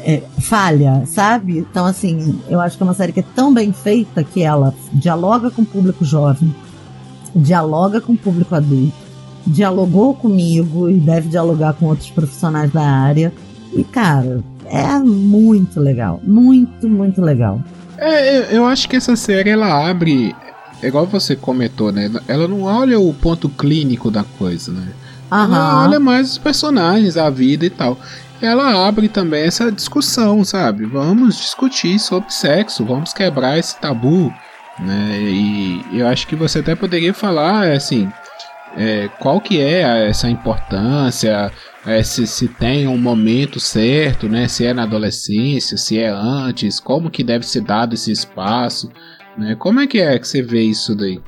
é, falha, sabe? Então, assim, eu acho que é uma série que é tão bem feita que ela dialoga com o público jovem, dialoga com o público adulto, dialogou comigo e deve dialogar com outros profissionais da área. E, cara, é muito legal. Muito, muito legal. É, eu acho que essa série ela abre. É igual você comentou, né? Ela não olha o ponto clínico da coisa, né? Aham. Ela olha mais os personagens, a vida e tal. Ela abre também essa discussão, sabe? Vamos discutir sobre sexo, vamos quebrar esse tabu, né? E eu acho que você até poderia falar, assim, é, qual que é essa importância, é, se, se tem um momento certo, né? Se é na adolescência, se é antes, como que deve ser dado esse espaço, né? Como é que é que você vê isso daí?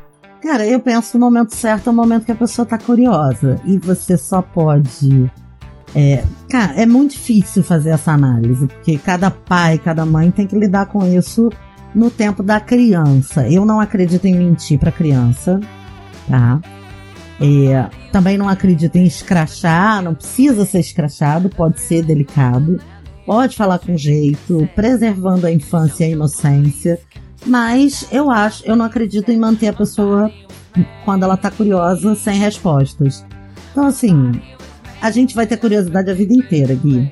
Cara, eu penso que o momento certo é o momento que a pessoa tá curiosa. E você só pode. É, cara, é muito difícil fazer essa análise, porque cada pai, cada mãe tem que lidar com isso no tempo da criança. Eu não acredito em mentir pra criança, tá? É, também não acredito em escrachar, não precisa ser escrachado, pode ser delicado, pode falar com jeito, preservando a infância e a inocência. Mas eu acho, eu não acredito em manter a pessoa quando ela tá curiosa sem respostas. Então, assim, a gente vai ter curiosidade a vida inteira, Gui.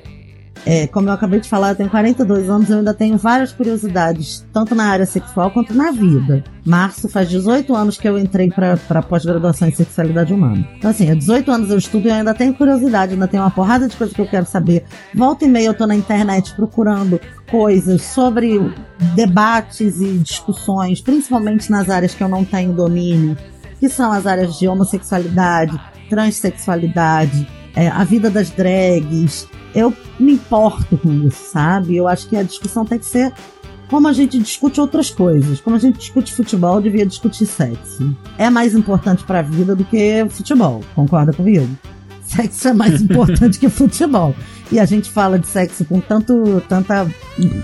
É, como eu acabei de falar, eu tenho 42 anos eu ainda tenho várias curiosidades, tanto na área sexual quanto na vida. Março faz 18 anos que eu entrei para pós-graduação em sexualidade humana. Então, assim, há 18 anos eu estudo e eu ainda tenho curiosidade, ainda tenho uma porrada de coisas que eu quero saber. Volta e meia eu tô na internet procurando coisas sobre debates e discussões, principalmente nas áreas que eu não tenho domínio, que são as áreas de homossexualidade, transexualidade, é, a vida das drags. Eu me importo com isso, sabe? Eu acho que a discussão tem que ser como a gente discute outras coisas. Como a gente discute futebol, devia discutir sexo. É mais importante para a vida do que futebol. Concorda comigo? Sexo é mais [laughs] importante que futebol. E a gente fala de sexo com tanto, tanta,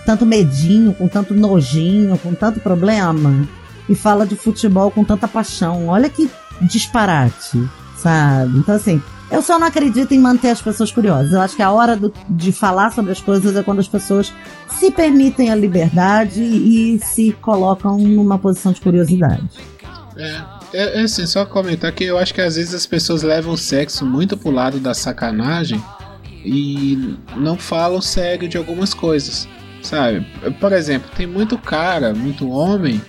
tanto medinho, com tanto nojinho, com tanto problema. E fala de futebol com tanta paixão. Olha que disparate, sabe? Então, assim, eu só não acredito em manter as pessoas curiosas. Eu acho que a hora do, de falar sobre as coisas é quando as pessoas se permitem a liberdade e se colocam numa posição de curiosidade. É, é, é assim, só comentar que eu acho que às vezes as pessoas levam o sexo muito pro lado da sacanagem e não falam sério de algumas coisas, sabe? Por exemplo, tem muito cara, muito homem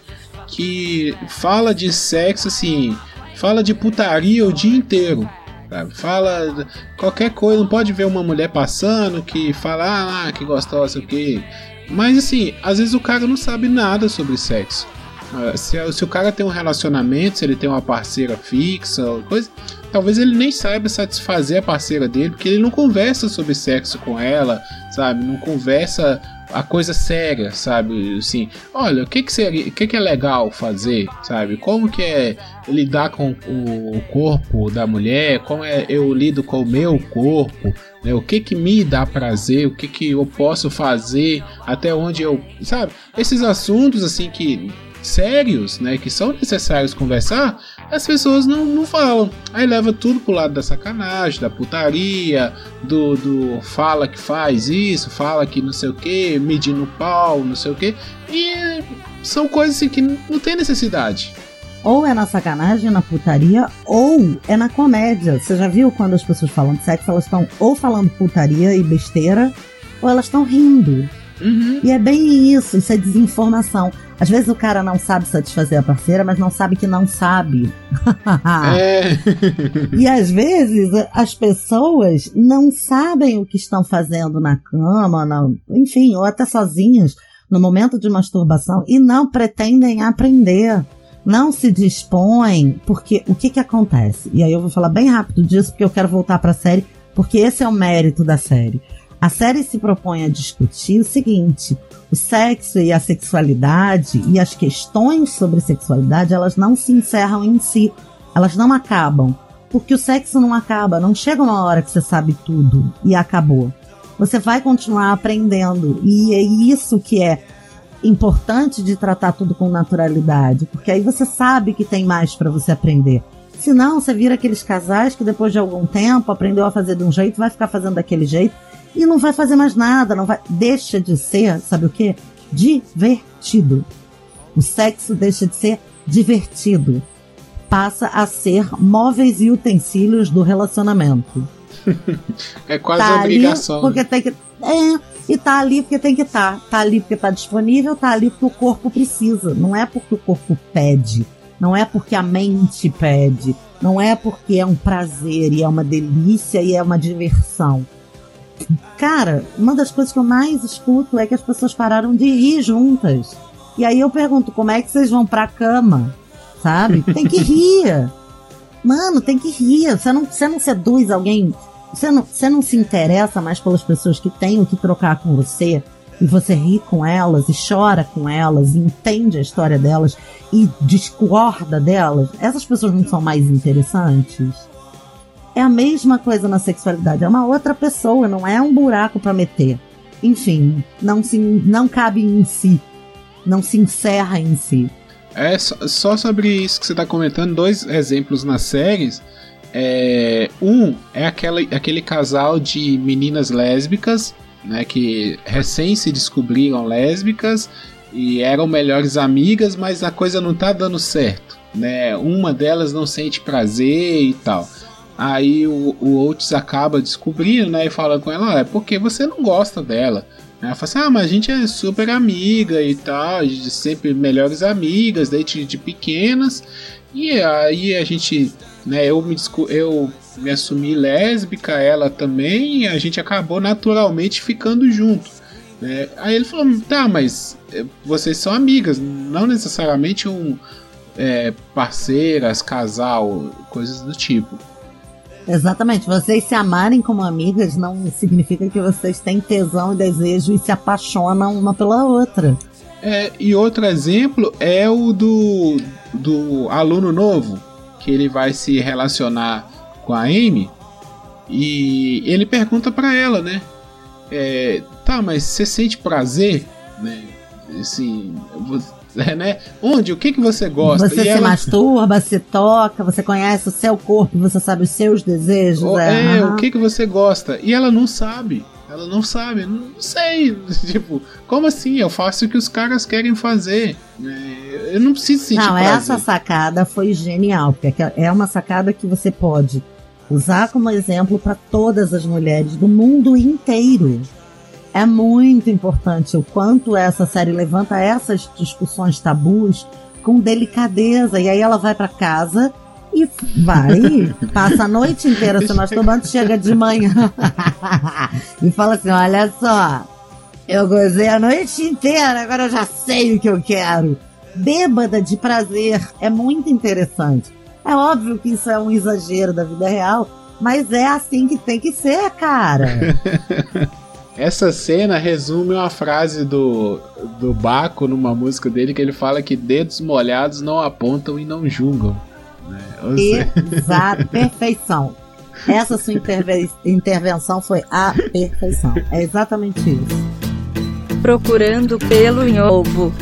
que fala de sexo assim, fala de putaria o dia inteiro. Sabe? Fala qualquer coisa, não pode ver uma mulher passando que fala, ah, que gostosa, o que. Mas assim, às vezes o cara não sabe nada sobre sexo. Ah, se, se, o cara tem um relacionamento, se ele tem uma parceira fixa, coisa, talvez ele nem saiba satisfazer a parceira dele, porque ele não conversa sobre sexo com ela, sabe? Não conversa a coisa séria, sabe? Assim, olha, o que que seria, o que que é legal fazer, sabe? Como que é lidar com o corpo da mulher? Como é eu lido com o meu corpo? Né? O que que me dá prazer? O que que eu posso fazer? Até onde eu, sabe? Esses assuntos assim que sérios, né, que são necessários conversar, as pessoas não, não falam. Aí leva tudo pro lado da sacanagem, da putaria, do, do fala que faz isso, fala que não sei o que, medindo pau, não sei o que. E são coisas assim, que não tem necessidade. Ou é na sacanagem, na putaria, ou é na comédia. Você já viu quando as pessoas falam de sexo, elas estão ou falando putaria e besteira, ou elas estão rindo. Uhum. E é bem isso, isso é desinformação. Às vezes o cara não sabe satisfazer a parceira, mas não sabe que não sabe. [laughs] É. e às vezes as pessoas não sabem o que estão fazendo na cama, não, enfim, ou até sozinhas no momento de masturbação e não pretendem aprender. Não se dispõem, porque o que que acontece? E aí eu vou falar bem rápido disso, porque eu quero voltar para a série Porque esse é o mérito da série. A série se propõe a discutir o seguinte: o sexo e a sexualidade e as questões sobre sexualidade, elas não se encerram em si, elas não acabam. Porque o sexo não acaba, não chega uma hora que você sabe tudo e acabou. Você vai continuar aprendendo. E é isso que é importante de tratar tudo com naturalidade, porque aí você sabe que tem mais para você aprender. Se não, você vira aqueles casais que depois de algum tempo aprendeu a fazer de um jeito, vai ficar fazendo daquele jeito e não vai fazer mais nada, não vai, deixa de ser, sabe o que? Divertido. O sexo deixa de ser divertido, passa a ser móveis e utensílios do relacionamento. [laughs] é quase tá obrigação. porque tem que é, e tá ali porque tem que estar. Tá. tá ali porque tá disponível, tá ali porque o corpo precisa. Não é porque o corpo pede. Não é porque a mente pede. Não é porque é um prazer e é uma delícia e é uma diversão. Cara, uma das coisas que eu mais escuto é que as pessoas pararam de ir juntas. E aí eu pergunto, como é que vocês vão pra cama? Sabe? Tem que rir. Mano, tem que rir. Você não, você não seduz alguém você não, você não se interessa mais pelas pessoas que têm o que trocar com você e você ri com elas e chora com elas e entende a história delas e discorda delas, essas pessoas não são mais interessantes? É a mesma coisa na sexualidade, é uma outra pessoa, não é um buraco para meter. Enfim, não se não cabe em si, não se encerra em si. É só sobre isso que você está comentando, dois exemplos nas séries é, um é aquela, aquele casal de meninas lésbicas, né, que recém se descobriram lésbicas e eram melhores amigas, mas a coisa não tá dando certo, né? Uma delas não sente prazer e tal. Aí o, o Oates acaba descobrindo, né, e fala com ela, ah, é porque você não gosta dela. Ela fala assim, ah, mas a gente é super amiga e tal, a gente é sempre melhores amigas, desde de pequenas. E aí a gente né? Eu me, eu me assumi lésbica, ela também, e a gente acabou naturalmente ficando junto. Né? Aí ele falou: tá, mas eh, vocês são amigas, não necessariamente um é, parceiras, casal, coisas do tipo. Exatamente, vocês se amarem como amigas não significa que vocês têm tesão e desejo e se apaixonam uma pela outra. É, e outro exemplo é o do, do aluno novo, que ele vai se relacionar com a Amy e ele pergunta para ela, né? É, tá, mas você sente prazer, né? Assim, né? Onde? O que que você gosta? Você e se ela... masturba, se toca, você conhece o seu corpo, você sabe os seus desejos. O, é, é uhum. o que que você gosta? E ela não sabe. Ela não sabe, não sei. [laughs] Tipo, como assim? Eu faço o que os caras querem fazer. É, eu não preciso sentir Não, prazer. essa sacada foi genial, porque é uma sacada que você pode usar como exemplo para todas as mulheres do mundo inteiro. É muito importante o quanto essa série levanta essas discussões tabus com delicadeza. E aí ela vai para casa e vai, [laughs] passa a noite inteira se masturbando, chega de manhã [laughs] e fala assim: olha só, eu gozei a noite inteira, agora eu já sei o que eu quero. Bêbada de prazer é muito interessante. É óbvio que isso é um exagero da vida real, mas é assim que tem que ser, cara. [laughs] Essa cena resume uma frase do, do Baco numa música dele que ele fala que dedos molhados não apontam e não julgam. Né? Exato, [laughs] perfeição. Essa sua interve intervenção foi a perfeição. É exatamente isso. Procurando pelo em ovo.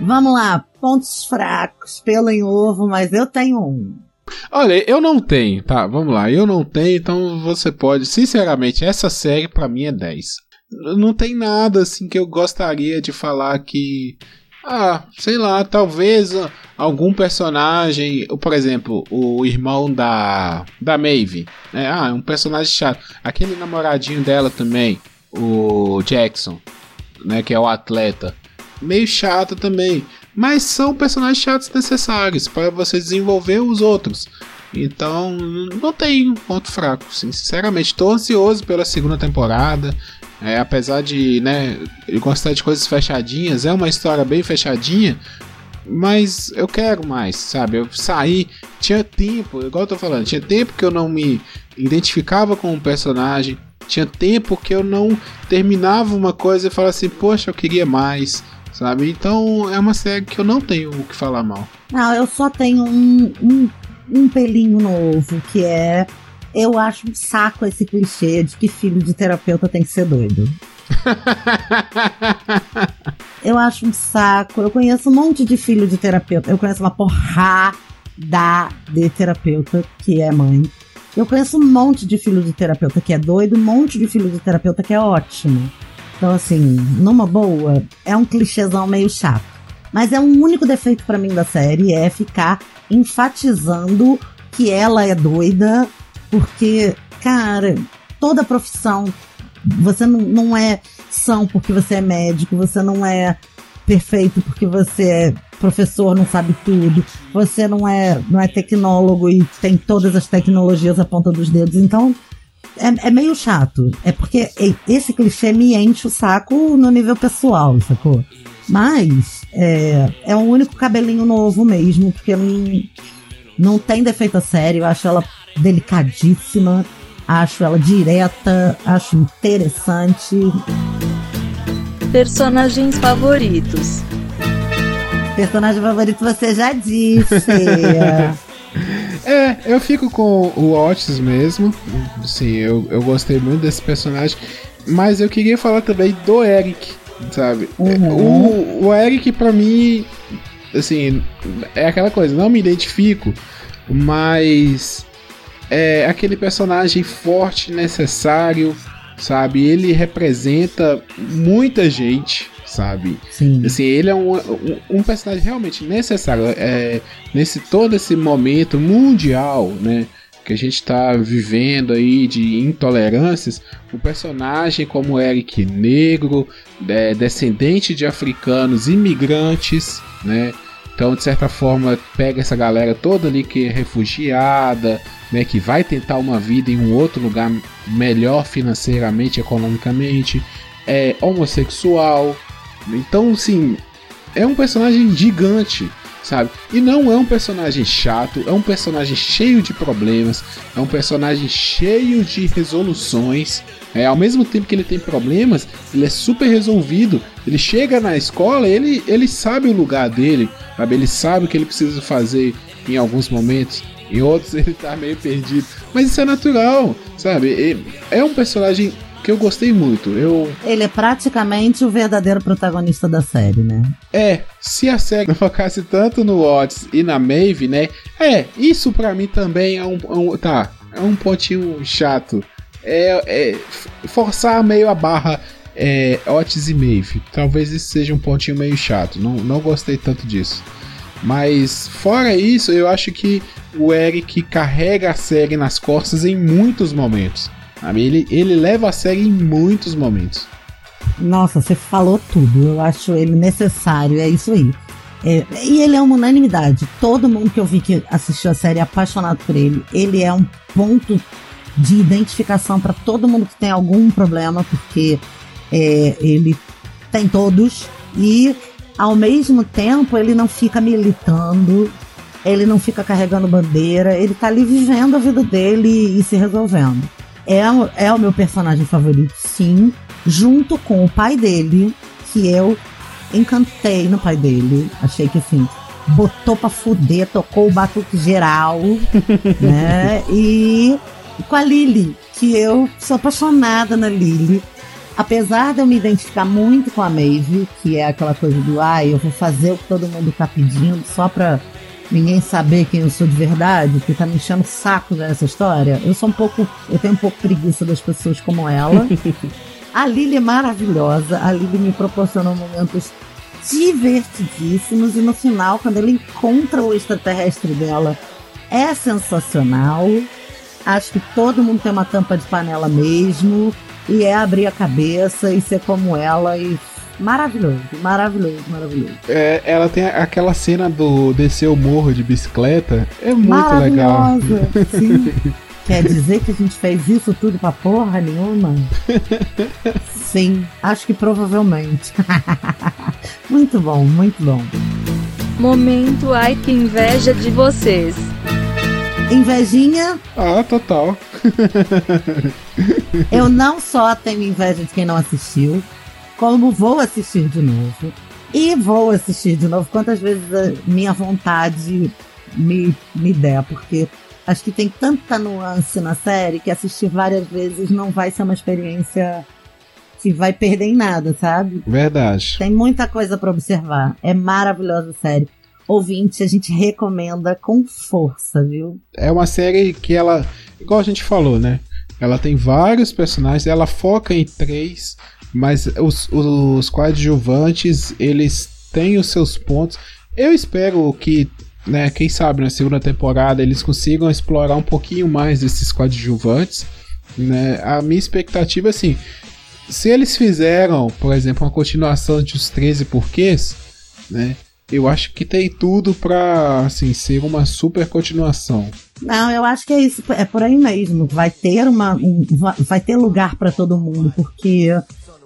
Vamos lá, pontos fracos, pelo em ovo, mas eu tenho um. Olha, eu não tenho, tá? Vamos lá, eu não tenho, então você pode. Sinceramente, essa série para mim é 10. Não tem nada assim que eu gostaria de falar que ah, sei lá, talvez algum personagem, por exemplo, o irmão da da Maeve, né? Ah, um personagem chato. Aquele namoradinho dela também, o Jackson, né, que é o atleta. Meio chato também, mas são personagens chatos necessários para você desenvolver os outros. Então, não tem ponto fraco. Sinceramente, estou ansioso pela segunda temporada. É, apesar de, né, ele gostar de coisas fechadinhas, é uma história bem fechadinha, mas eu quero mais, sabe? Eu saí, tinha tempo, igual eu tô falando, tinha tempo que eu não me identificava com o um personagem, tinha tempo que eu não terminava uma coisa e falava assim, poxa, eu queria mais, sabe? Então é uma série que eu não tenho o que falar mal. Não, eu só tenho um, um, um pelinho novo, que é. Eu acho um saco esse clichê de que filho de terapeuta tem que ser doido. [laughs] eu acho um saco. Eu conheço um monte de filho de terapeuta. Eu conheço uma porrada de terapeuta que é mãe. Eu conheço um monte de filho de terapeuta que é doido, um monte de filho de terapeuta que é ótimo. Então, assim, numa boa, é um clichêzão meio chato. Mas é um único defeito para mim da série, é ficar enfatizando que ela é doida, porque, cara, toda profissão você não, não é são porque você é médico, você não é perfeito porque você é professor, não sabe tudo, você não é, não é tecnólogo e tem todas as tecnologias à ponta dos dedos. Então, é, é meio chato. É porque esse clichê me enche o saco no nível pessoal, sacou? Mas é, é um único cabelinho novo mesmo, porque não, não tem defeito a sério, eu acho ela delicadíssima acho ela direta, acho interessante. Personagens favoritos. Personagem favorito você já disse. [laughs] é, eu fico com o Otis mesmo. Sim, eu, eu gostei muito desse personagem. Mas eu queria falar também do Eric, sabe? Uhum. O, o Eric, pra mim, assim, é aquela coisa, não me identifico, mas é aquele personagem forte, necessário, sabe? Ele representa muita gente, sabe? Sim. Assim, ele é um, um, um personagem realmente necessário. É, nesse todo esse momento mundial, né? Que a gente está vivendo aí de intolerâncias, o personagem como Eric negro, é, descendente de africanos, imigrantes, né? Então, de certa forma, pega essa galera toda ali que é refugiada, né, que vai tentar uma vida em um outro lugar melhor financeiramente, economicamente, é homossexual. Então, sim, é um personagem gigante, sabe? E não é um personagem chato, é um personagem cheio de problemas, é um personagem cheio de resoluções. É, ao mesmo tempo que ele tem problemas, ele é super resolvido. Ele chega na escola, ele, ele sabe o lugar dele, sabe? Ele sabe o que ele precisa fazer em alguns momentos. Em outros [laughs] ele tá meio perdido. Mas isso é natural, sabe? É um personagem que eu gostei muito. Eu... Ele é praticamente o verdadeiro protagonista da série, né? É, se a série [laughs] focasse tanto no Otis e na Maeve, né? É, isso para mim também é um, um, Tá, é um pontinho chato. É, é forçar meio a barra é, Otis e Maeve. Talvez isso seja um pontinho meio chato. Não, não gostei tanto disso. Mas fora isso, eu acho que o Eric carrega a série nas costas em muitos momentos. Ele, ele leva a série em muitos momentos. Nossa, você falou tudo. Eu acho ele necessário, é isso aí. É, e ele é uma unanimidade. Todo mundo que eu vi que assistiu a série é apaixonado por ele. Ele é um ponto de identificação para todo mundo que tem algum problema, porque é, ele tem todos. E ao mesmo tempo ele não fica militando, ele não fica carregando bandeira, ele tá ali vivendo a vida dele e se resolvendo. É, é o meu personagem favorito, sim, junto com o pai dele, que eu encantei no pai dele. Achei que assim, botou pra fuder, tocou o batuque geral, [laughs] né? E com a Lily, que eu sou apaixonada na Lily. Apesar de eu me identificar muito com a Maeve, que é aquela coisa do ai, ah, eu vou fazer o que todo mundo tá pedindo só pra ninguém saber quem eu sou de verdade, que tá me enchendo o saco nessa história. Eu sou um pouco. Eu tenho um pouco preguiça das pessoas como ela. [laughs] a Lily é maravilhosa. A Lily me proporcionou momentos divertidíssimos. E no final, quando ele encontra o extraterrestre dela, é sensacional. Acho que todo mundo tem uma tampa de panela mesmo. E é abrir a cabeça e ser como ela e Maravilhoso, maravilhoso, maravilhoso. É, ela tem aquela cena do descer o morro de bicicleta. É muito legal. [laughs] Sim. Quer dizer que a gente fez isso tudo pra porra nenhuma? Sim, acho que provavelmente. [laughs] muito bom, muito bom. Momento ai que inveja de vocês. Invejinha, Ah, total. [laughs] eu não só tenho inveja de quem não assistiu, como vou assistir de novo. E vou assistir de novo quantas vezes a minha vontade me, me der, porque acho que tem tanta nuance na série que assistir várias vezes não vai ser uma experiência que vai perder em nada, sabe? Verdade. Tem muita coisa pra observar. É maravilhosa a série. Ouvinte, a gente recomenda com força, viu? É uma série que ela, igual a gente falou, né? Ela tem vários personagens, ela foca em três, mas os, os coadjuvantes, eles têm os seus pontos. Eu espero que, né, quem sabe na segunda temporada eles consigam explorar um pouquinho mais desses coadjuvantes, né? A minha expectativa é assim, se eles fizeram, por exemplo, uma continuação de Os 13 Porquês, né? Eu acho que tem tudo pra, assim, ser uma super continuação. Não, eu acho que é isso, é por aí mesmo. Vai ter uma, um- va- vai ter lugar pra todo mundo, porque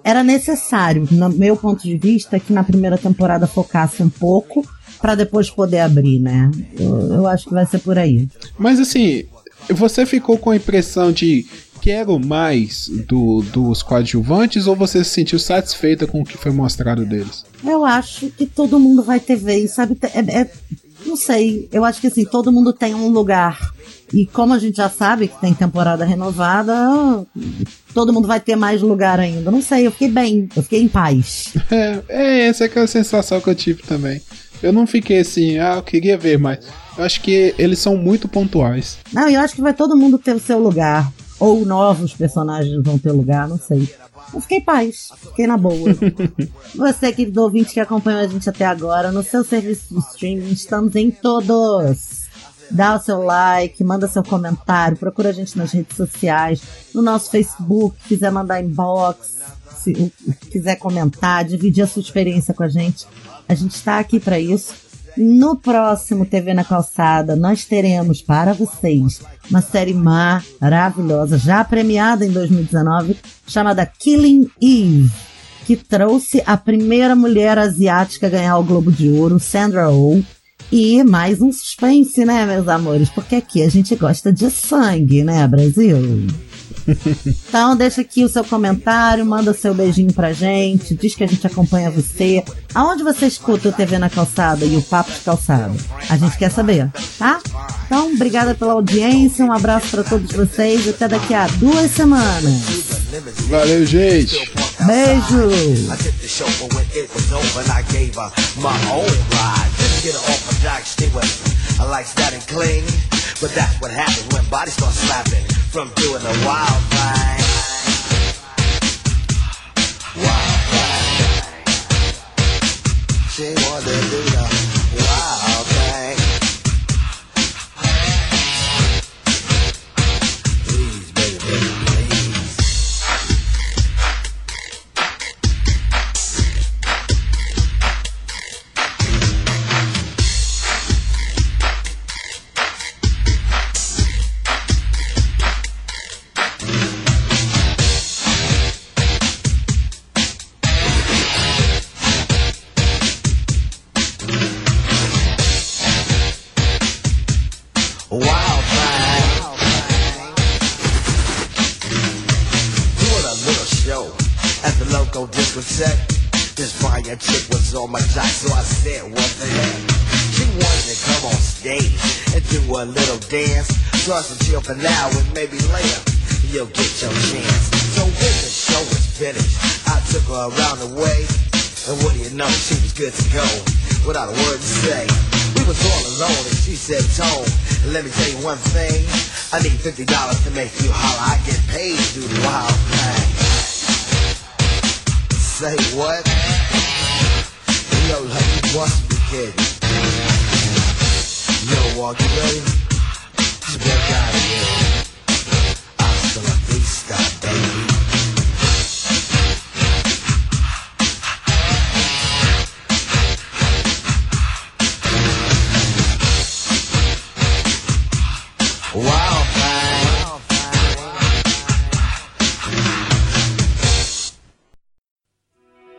era necessário, no meu ponto de vista, que na primeira temporada focasse um pouco pra depois poder abrir, né? Eu, eu acho que vai ser por aí. Mas assim, você ficou com a impressão de quero mais do, dos coadjuvantes ou você se sentiu satisfeita com o que foi mostrado deles? Eu acho que todo mundo vai ter vez, sabe? É, é- não sei, eu acho que assim, todo mundo tem um lugar. E como a gente já sabe que tem temporada renovada, todo mundo vai ter mais lugar ainda. Não sei, eu fiquei bem, eu fiquei em paz. [laughs] É, é essa é aquela sensação que eu tive também. Eu não fiquei assim, ah, eu queria ver, mas eu acho que eles são muito pontuais. Não, eu acho que vai todo mundo ter o seu lugar. Ou novos personagens vão ter lugar, não sei. Eu fiquei em paz, fiquei na boa. [laughs] Você, querido ouvinte que acompanhou a gente até agora, no seu serviço de streaming, estamos em todos. Dá o seu like, manda seu comentário, procura a gente nas redes sociais, no nosso Facebook, quiser mandar inbox, se quiser comentar, dividir a sua experiência com a gente. A gente está aqui para isso. No próximo TV na Calçada, nós teremos para vocês uma série maravilhosa, já premiada em 2019, chamada Killing Eve, que trouxe a primeira mulher asiática a ganhar o Globo de Ouro, Sandra Oh. E mais um suspense, né, meus amores? Porque aqui a gente gosta de sangue, né, Brasil? Então deixa aqui o seu comentário, manda seu beijinho pra gente, diz que a gente acompanha você. Aonde você escuta o TV na calçada e o Papo de Calçada? A gente quer saber, tá? Então, obrigada pela audiência, um abraço pra todos vocês, até daqui a duas semanas. Valeu, gente! Beijo! from doing the wild thing. Wild thing. She wanted to do the